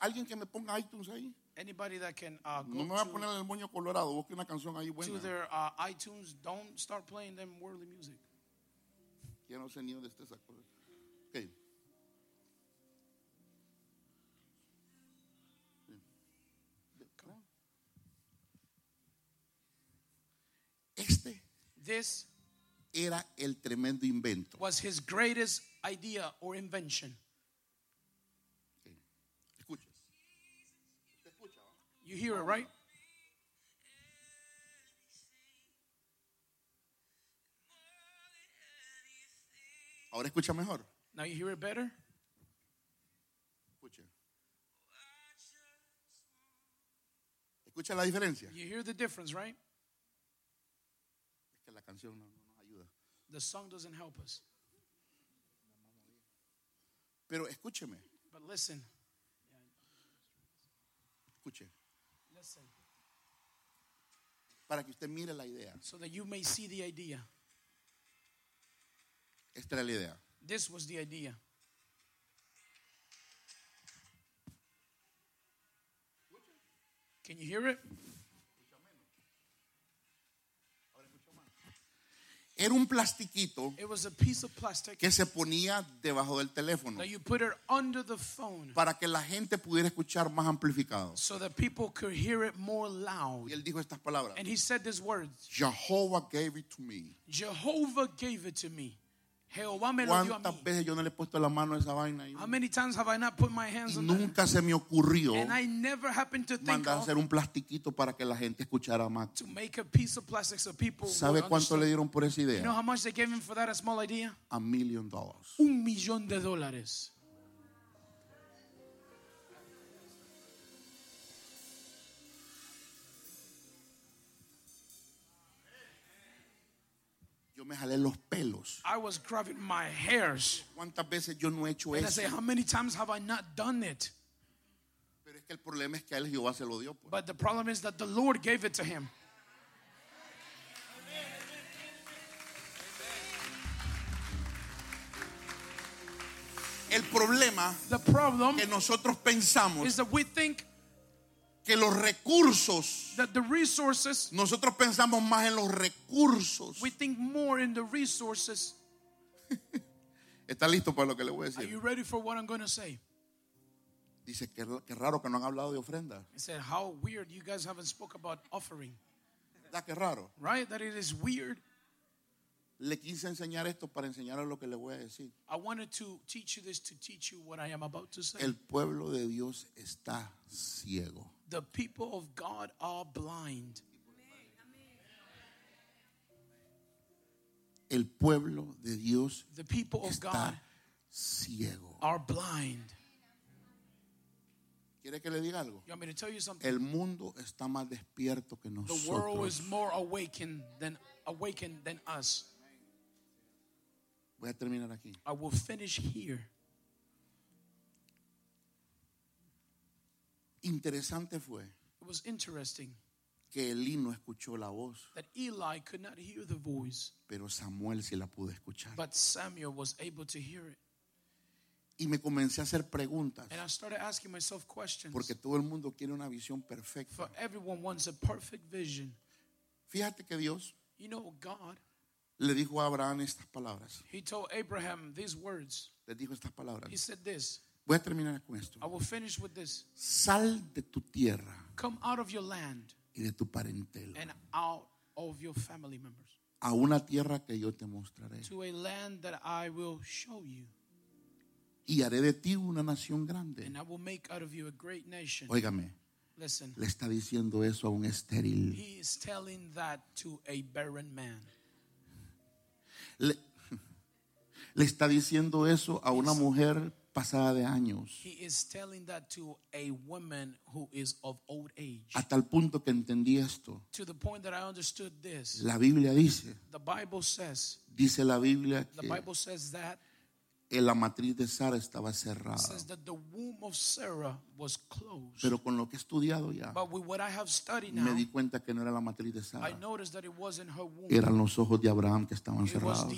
¿Alguien que me ponga iTunes ahí? Anybody that can uh, go No me va a to, poner el moño colorado. Busque una canción ahí buena. to their uh, iTunes, don't start playing them worldly music. Ya no sé ni dónde está esa cosa. Ok. Este This era el tremendo invento. was his greatest idea or invention. Escucha. ¿Se escucha? You hear it, right? Ahora escucha mejor. Now you hear it better? Escuche. Escucha la diferencia. You hear the difference, right? Es que la canción no, no nos ayuda. The song doesn't help us. Pero escúcheme, But listen, escuche. listen, Para que usted mire la idea. so that you may see the idea. Esta era la idea. This was the idea. Can you hear it? Era un plastiquito It was a piece of plastic que se ponía debajo del teléfono that you put it under the phone para que la gente pudiera escuchar más amplificado. so that people could hear it more loud. Y él dijo estas palabras. And he said these words Jehovah gave it to me. Jehovah gave it to me. Jehová me lo dio a ¿Cuántas veces yo no le he puesto la mano a esa vaina? How many times have I not put my hands y on that? nunca se me ocurrió And I never happened to think mandar a of hacer un plastiquito para que la gente escuchara más. to make a piece of plastic so people ¿Sabe cuánto le dieron por esa You know idea? how much they gave him for that a small idea? A million dollars. Un millón de dólares. Yo me jalé los pelos. I was grabbing my hairs. ¿Cuántas veces yo no he hecho And I eso? say, how many times have I not done it? Pero es que el problema es que a él Jehová se lo dio. pues. But the problem is that the Lord gave it to him. El problema The problem que nosotros pensamos is that we think que los recursos, that the resources, nosotros pensamos más en los recursos. we think more in the resources. ¿Está listo para lo que le voy a Are decir? you ready for what I'm going to say? Dice que qué raro que no han hablado de ofrenda. He said, How weird you guys haven't spoke about offering, ¿Verdad que raro? right? That it is weird. Le quise enseñar esto para enseñarle lo que le voy a decir. I wanted to teach you this to teach you what I am about to say. El pueblo de Dios está ciego. The people of God are blind. El pueblo de Dios The people of God está ciego. are blind. ¿Quiere que le diga algo? You want me to tell you something? El mundo está más despierto que The world is more awakened than awakened than us. Voy a terminar aquí. I will finish here. Interesante fue It was interesting que Elí no escuchó la voz, that Eli could not hear the voice, pero Samuel sí la pudo escuchar. but Samuel was able to hear it. Y me comencé a hacer preguntas, And I started asking myself questions. porque todo el mundo quiere una visión perfecta. For everyone wants a perfect vision. Fíjate que Dios You know, God, le dijo a Abraham estas palabras. He told Abraham these words. Le dijo estas palabras. He said this. Voy a terminar con esto. I will finish with this. Sal de tu tierra Come out of your land y de tu parentela and out of your family members a una tierra que yo te mostraré. to a land that I will show you. Y haré de ti una nación grande. And I will make out of you a great nation. Óigame, Listen, le está diciendo eso a un estéril. he is telling that to a barren man. Le, le está diciendo eso a una mujer pasada de años. He is telling that to a woman who is of old age. A tal punto que entendí esto. To the point that I understood this. La Biblia dice, The Bible says, dice la Biblia que la matriz de Sara estaba cerrada. says that the womb of Sarah was closed. Pero con lo que he estudiado ya, But with what I have studied me di cuenta que no era la matriz de I Sara. noticed that it wasn't her womb. Eran los ojos de Abraham que estaban cerrados.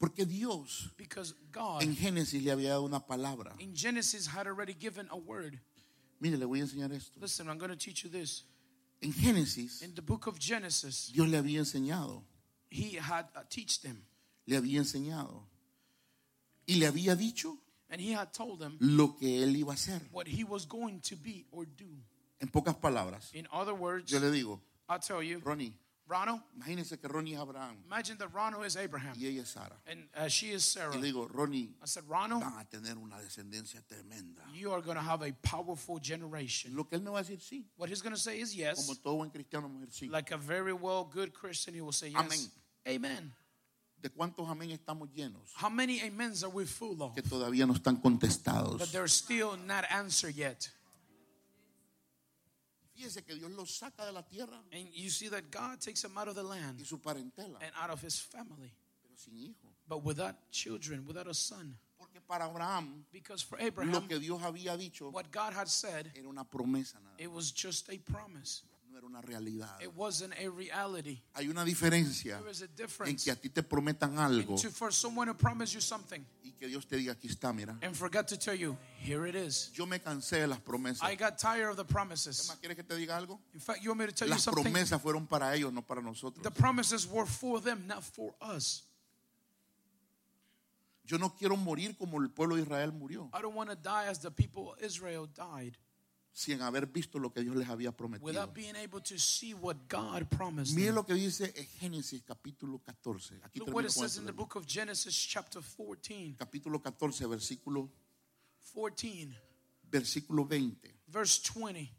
Porque Dios Because God en Génesis le había dado una palabra. in Genesis had already given a word. Mire, le voy a enseñar esto. Listen, I'm going to teach you this. En Génesis, In the book of Genesis, Dios le había enseñado, he had uh, teach them le había enseñado. Y le había dicho and he had told them lo que él iba a hacer. what he was going to be or do. En pocas palabras, In other words, yo le digo, I'll tell you, Ronnie, Ronald, imagínese que Ronnie es Abraham imagine that Ronald is Abraham y ella es Sara. and uh, she is Sarah. Y le digo, Ronnie, I said, Ronald, van a tener una descendencia tremenda. you are going to have a powerful generation. Lo que él me va a decir, sí. What he's going to say is Como yes. todo buen cristiano, mujer, sí. Like a very well good Christian, he will say yes. Amén. Amen. ¿De cuántos amén estamos llenos? How many amens are we full of Que todavía no están contestados. that they're still not answered yet? Fíjese que Dios los saca de la tierra And you see that God takes him out of the y land su parentela, and out of his family, pero sin hijo. but without children, without a son. Porque para Abraham, Because for lo Abraham, que Dios había dicho what God had said, era una promesa, nada, it was just a promise. No era una realidad. It wasn't a reality. Hay una diferencia There is a en difference. que a ti te prometan algo To, for someone to promise you something y que Dios te diga, aquí está, mira. and to tell you, here it is. Yo me cansé de las promesas. I got tired of the ¿Qué promises. más quieres que te diga algo? In fact, you want me to tell you Las something? promesas fueron para ellos, no para nosotros. The promises were for them, not for us. Yo no quiero morir como el pueblo de Israel murió, I don't want to die as the people of Israel died sin haber visto lo que Dios les había prometido. without being able to see what God promised Mire them. lo que dice en Génesis capítulo 14. Aquí Look what it says in the book of Genesis, chapter 14. Capítulo 14, versículo, 14, versículo 20. verse 20.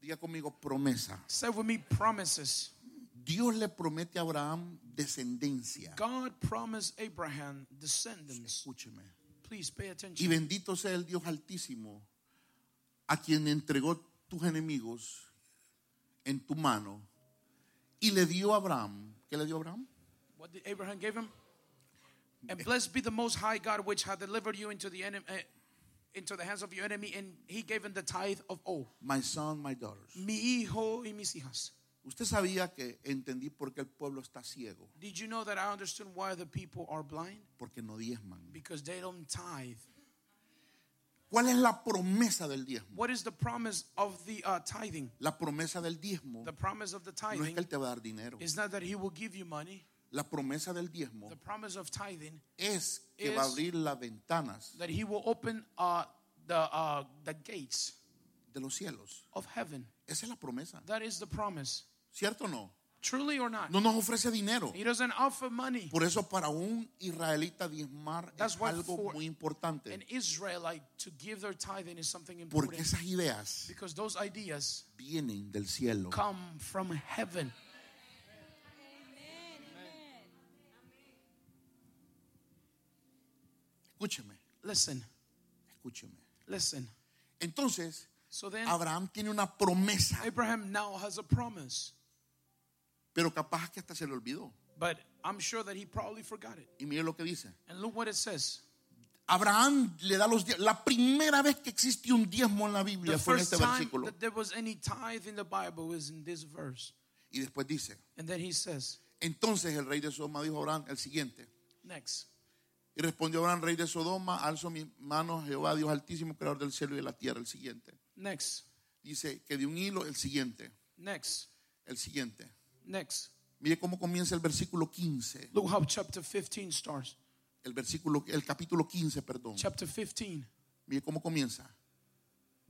Diga conmigo promesa. Say with me, promises. Dios le promete a Abraham descendencia. God promised Abraham descendants. Escúcheme. Please pay Y attention. bendito sea el Dios altísimo, a quien entregó tus enemigos en tu mano. Y le dio a Abraham, ¿qué le dio a Abraham? What did Abraham give him? And blessed be the Most High God, which hath delivered you into the enemy, into the hands of your enemy, and He gave him the tithe of all. My son, my daughters. Mi hijo y mis hijas. Usted sabía que entendí por qué el pueblo está ciego, Did you know that I understood why the people are blind? porque no diezman. Because they don't tithe. ¿Cuál es la promesa del diezmo? What is the promise of the uh, tithing? La promesa del diezmo The promise of the no es tithing que Él te va a dar dinero. is not that He will give you money. La promesa del diezmo The promise of tithing es que va a is- abrir las ventanas that He will open uh, the uh, the gates de los cielos. of heaven. Esa es la promesa. That is the promise. ¿Cierto o no? Truly or not? No nos ofrece dinero. He doesn't offer money. Por eso para un israelita diezmar That's es algo muy importante. An Israelite to give their tithing is something important. Porque esas ideas because those ideas vienen del cielo. come from heaven. Escúcheme, Listen, escúcheme. listen. Entonces, So then Abraham tiene una promesa, Abraham now has a promise, pero capaz que hasta se le olvidó. but I'm sure that he probably forgot it. Y mire lo que dice. And look what it says. Abraham le da los diezmos. La primera vez que existe un diezmo en la Biblia The fue en este versículo. that there was any tithe in the Bible is in this verse. Y después dice, And then he says, entonces el rey de Sodoma dijo a Abraham el siguiente. next. Y respondió Abraham, rey de Sodoma, alzo mis manos Jehová, Dios altísimo, creador del cielo y de la tierra. El siguiente. Next. Dice que de un hilo, el siguiente. Next. El siguiente. Next. Mire cómo comienza el versículo 15. Look how chapter 15 starts. El versículo, el capítulo 15, perdón. Chapter 15. Mire cómo comienza.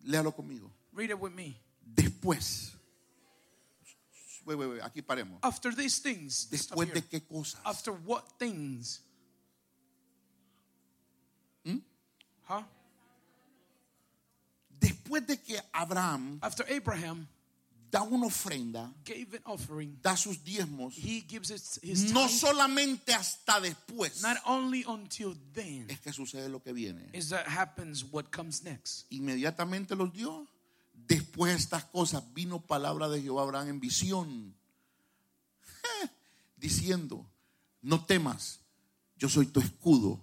Léalo conmigo. Read it with me. Después. Ve, ve, ve, aquí paremos. After these things, Después de qué cosas. after what things? ¿Mm? Huh? Después de que Abraham After Abraham da una ofrenda, gave an offering, da sus diezmos, he gives his, his no solamente hasta después Not only until then es que sucede lo que viene. is that happens what comes next. Inmediatamente los dio. Después de estas cosas vino palabra de Jehová Abraham en visión, diciendo, no temas, yo soy tu escudo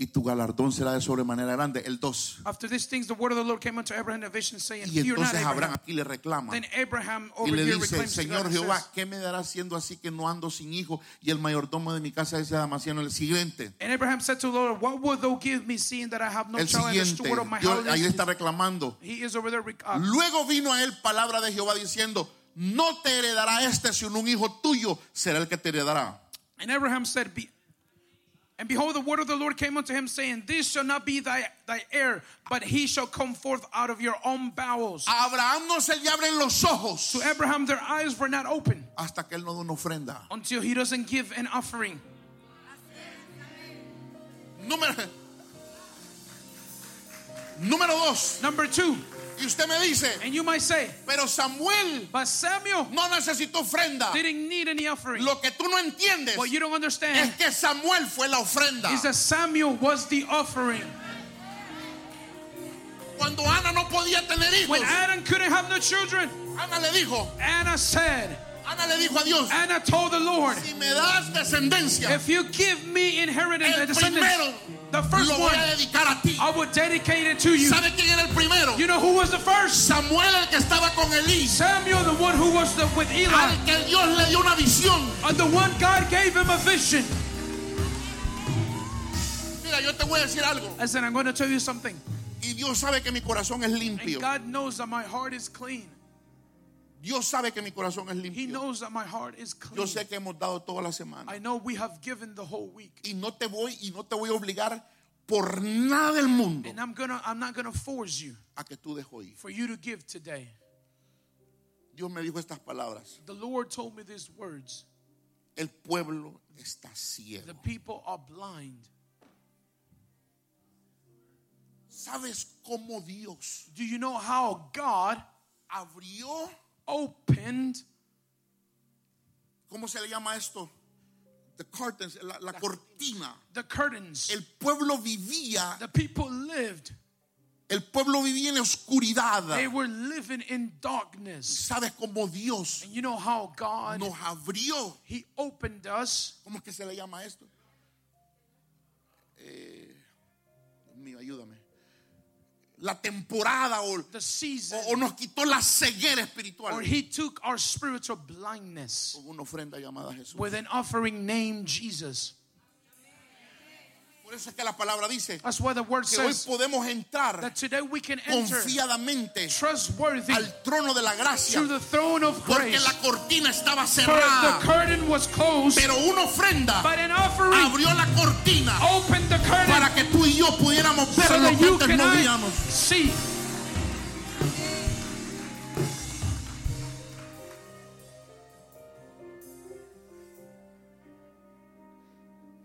y tu galardón será de sobremanera grande. El 2. After these things, the word of the Lord came unto Abraham in a vision, saying, Y entonces Abraham aquí le reclama. Then Abraham Y over le dice, Señor Jehová, ¿qué me dará siendo así que no ando sin hijo? Y el mayordomo de mi casa es Damasceno. El siguiente. And Abraham said to the Lord, What wilt thou give me, seeing that I have no El child and the siguiente. house? ahí está reclamando. He is over there. rec- uh, Luego vino a él palabra de Jehová diciendo, no te heredará este, sino un hijo tuyo será el que te heredará. And Abraham said, Be- And behold, the word of the Lord came unto him, saying, This shall not be thy, thy heir, but he shall come forth out of your own bowels. A Abraham no se le abren los ojos To Abraham, their eyes were not open hasta que él no da una ofrenda. until he doesn't give an offering. Número, número dos. Number two, Y usted me dice, and you might say, pero Samuel But Samuel no necesitó ofrenda. didn't need any offering. Lo que tú no entiendes What you don't es que Samuel fue la ofrenda. is that Samuel was the offering. Cuando Ana no podía tener hijos, When Adam couldn't have no children, Ana le dijo, Anna said, Ana le dijo a Dios, Anna told the Lord, si me das descendencia, If you give me inheritance, el primero the first lo voy one, a dedicar a ti. I will dedicate it to you. ¿Sabe quién era el primero? You know who was the first? Samuel, el que estaba con Elí, Samuel, the one who was the, with Eli, al que Dios le dio una visión. and the one God gave him a vision. Mira, yo te voy a decir algo. I said, I'm going to tell you something. Y Dios sabe que mi corazón es And. God knows that my heart is clean. Dios sabe que mi corazón es He limpio. knows that my heart is Yo clean. sé que hemos dado toda la semana. I know we have given the whole week. Y no te voy y no te voy a obligar por nada del mundo And I'm gonna I'm not gonna force you a que tú dejes ir. for you to give today. Dios me dijo estas palabras. The Lord told me these words. El pueblo está ciego. The people are blind. ¿Sabes cómo Dios Do you know how God abrió? Opened ¿Cómo se le llama esto? The curtains, la, la cortina. the curtains? El pueblo vivía, The people lived. el pueblo vivía en oscuridad. They were living in darkness. ¿Sabes cómo Dios And you know how God nos abrió? He opened us. ¿Cómo es que se le llama esto? Eh, Dios mío, ayúdame. La temporada o, The season, o- o nos quitó la ceguera or He took our spiritual blindness con una ofrenda llamada Jesús. with an offering named Jesus. Por eso es que la palabra dice That's why the word que hoy says podemos entrar that today we can enter confiadamente trustworthy al trono de la gracia to the throne of porque grace. la cortina estaba For the cerrada. curtain was closed, Pero una ofrenda but an offering abrió la cortina opened the curtain para que tú y yo pudiéramos ver so lo that que antes can no I veíamos. see.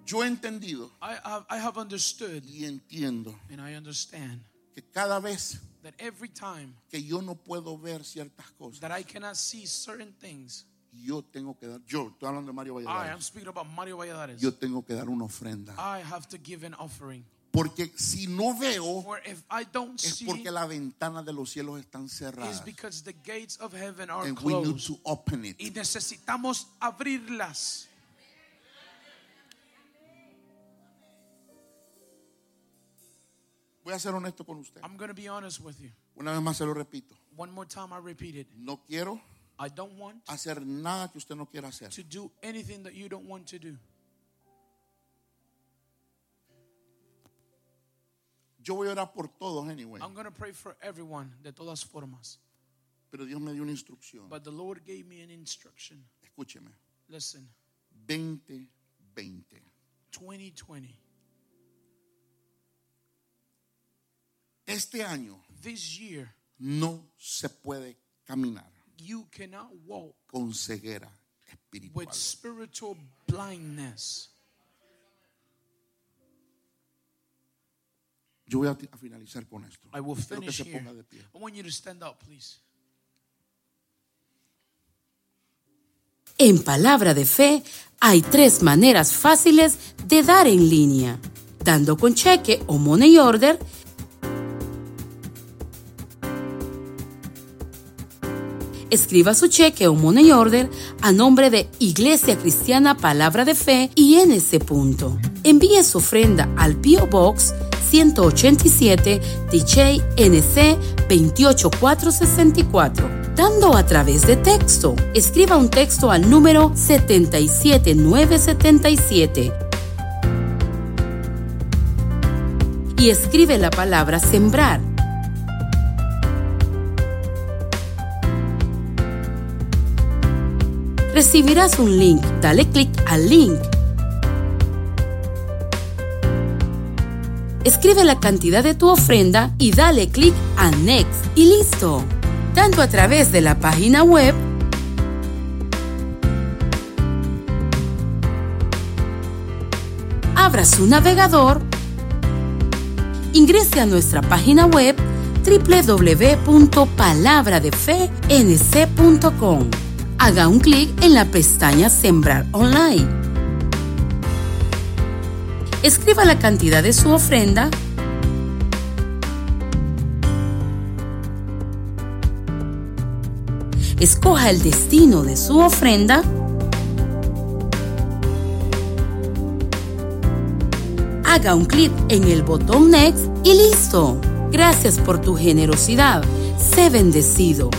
Yo he entendido I have, I have understood y entiendo and I understand que cada vez that every time que yo no puedo ver ciertas cosas, that I cannot see certain things, yo tengo que dar, yo estoy hablando de Mario I am Valladares, speaking about Mario Valladares. yo tengo que dar una ofrenda. I have to give an offering. Porque si no veo, For if I don't es see, porque las ventanas de los cielos están cerradas. because the gates of heaven are And we need to open it. Y necesitamos abrirlas. Voy a ser honesto con usted. I'm going to be honest with you. Una vez más se lo repito. One more time, I repeat it. No quiero I don't want hacer nada que usted no quiera hacer. to do anything that you don't want to do. Yo voy a orar por todos anyway. I'm going to pray for everyone de todas formas. Pero Dios me dio una instrucción. But the Lord gave me an instruction. Escúcheme. Listen, 2020. 2020, Este año this year, no se puede caminar you cannot walk con ceguera espiritual. with spiritual blindness. Yo voy a, a finalizar con esto. I will Quiero que finish se here. ponga de pie. I want you to stand up, please. En Palabra de Fe hay tres maneras fáciles de dar en línea, dando con cheque o money order, Escriba su cheque o money order a nombre de Iglesia Cristiana Palabra de Fe y en ese punto. Envíe su ofrenda al P.O. Box 187 DJ NC 28464. Dando a través de texto. Escriba un texto al número 77977. Y escribe la palabra sembrar. Recibirás un link. Dale clic al link. Escribe la cantidad de tu ofrenda y dale clic a Next y listo. Tanto a través de la página web abra su navegador, ingrese a nuestra página web www.palabradefenc.com haga un clic en la pestaña Sembrar Online. Escriba la cantidad de su ofrenda. Escoja el destino de su ofrenda. Haga un clic en el botón Next y listo. Gracias por tu generosidad. Sé bendecido.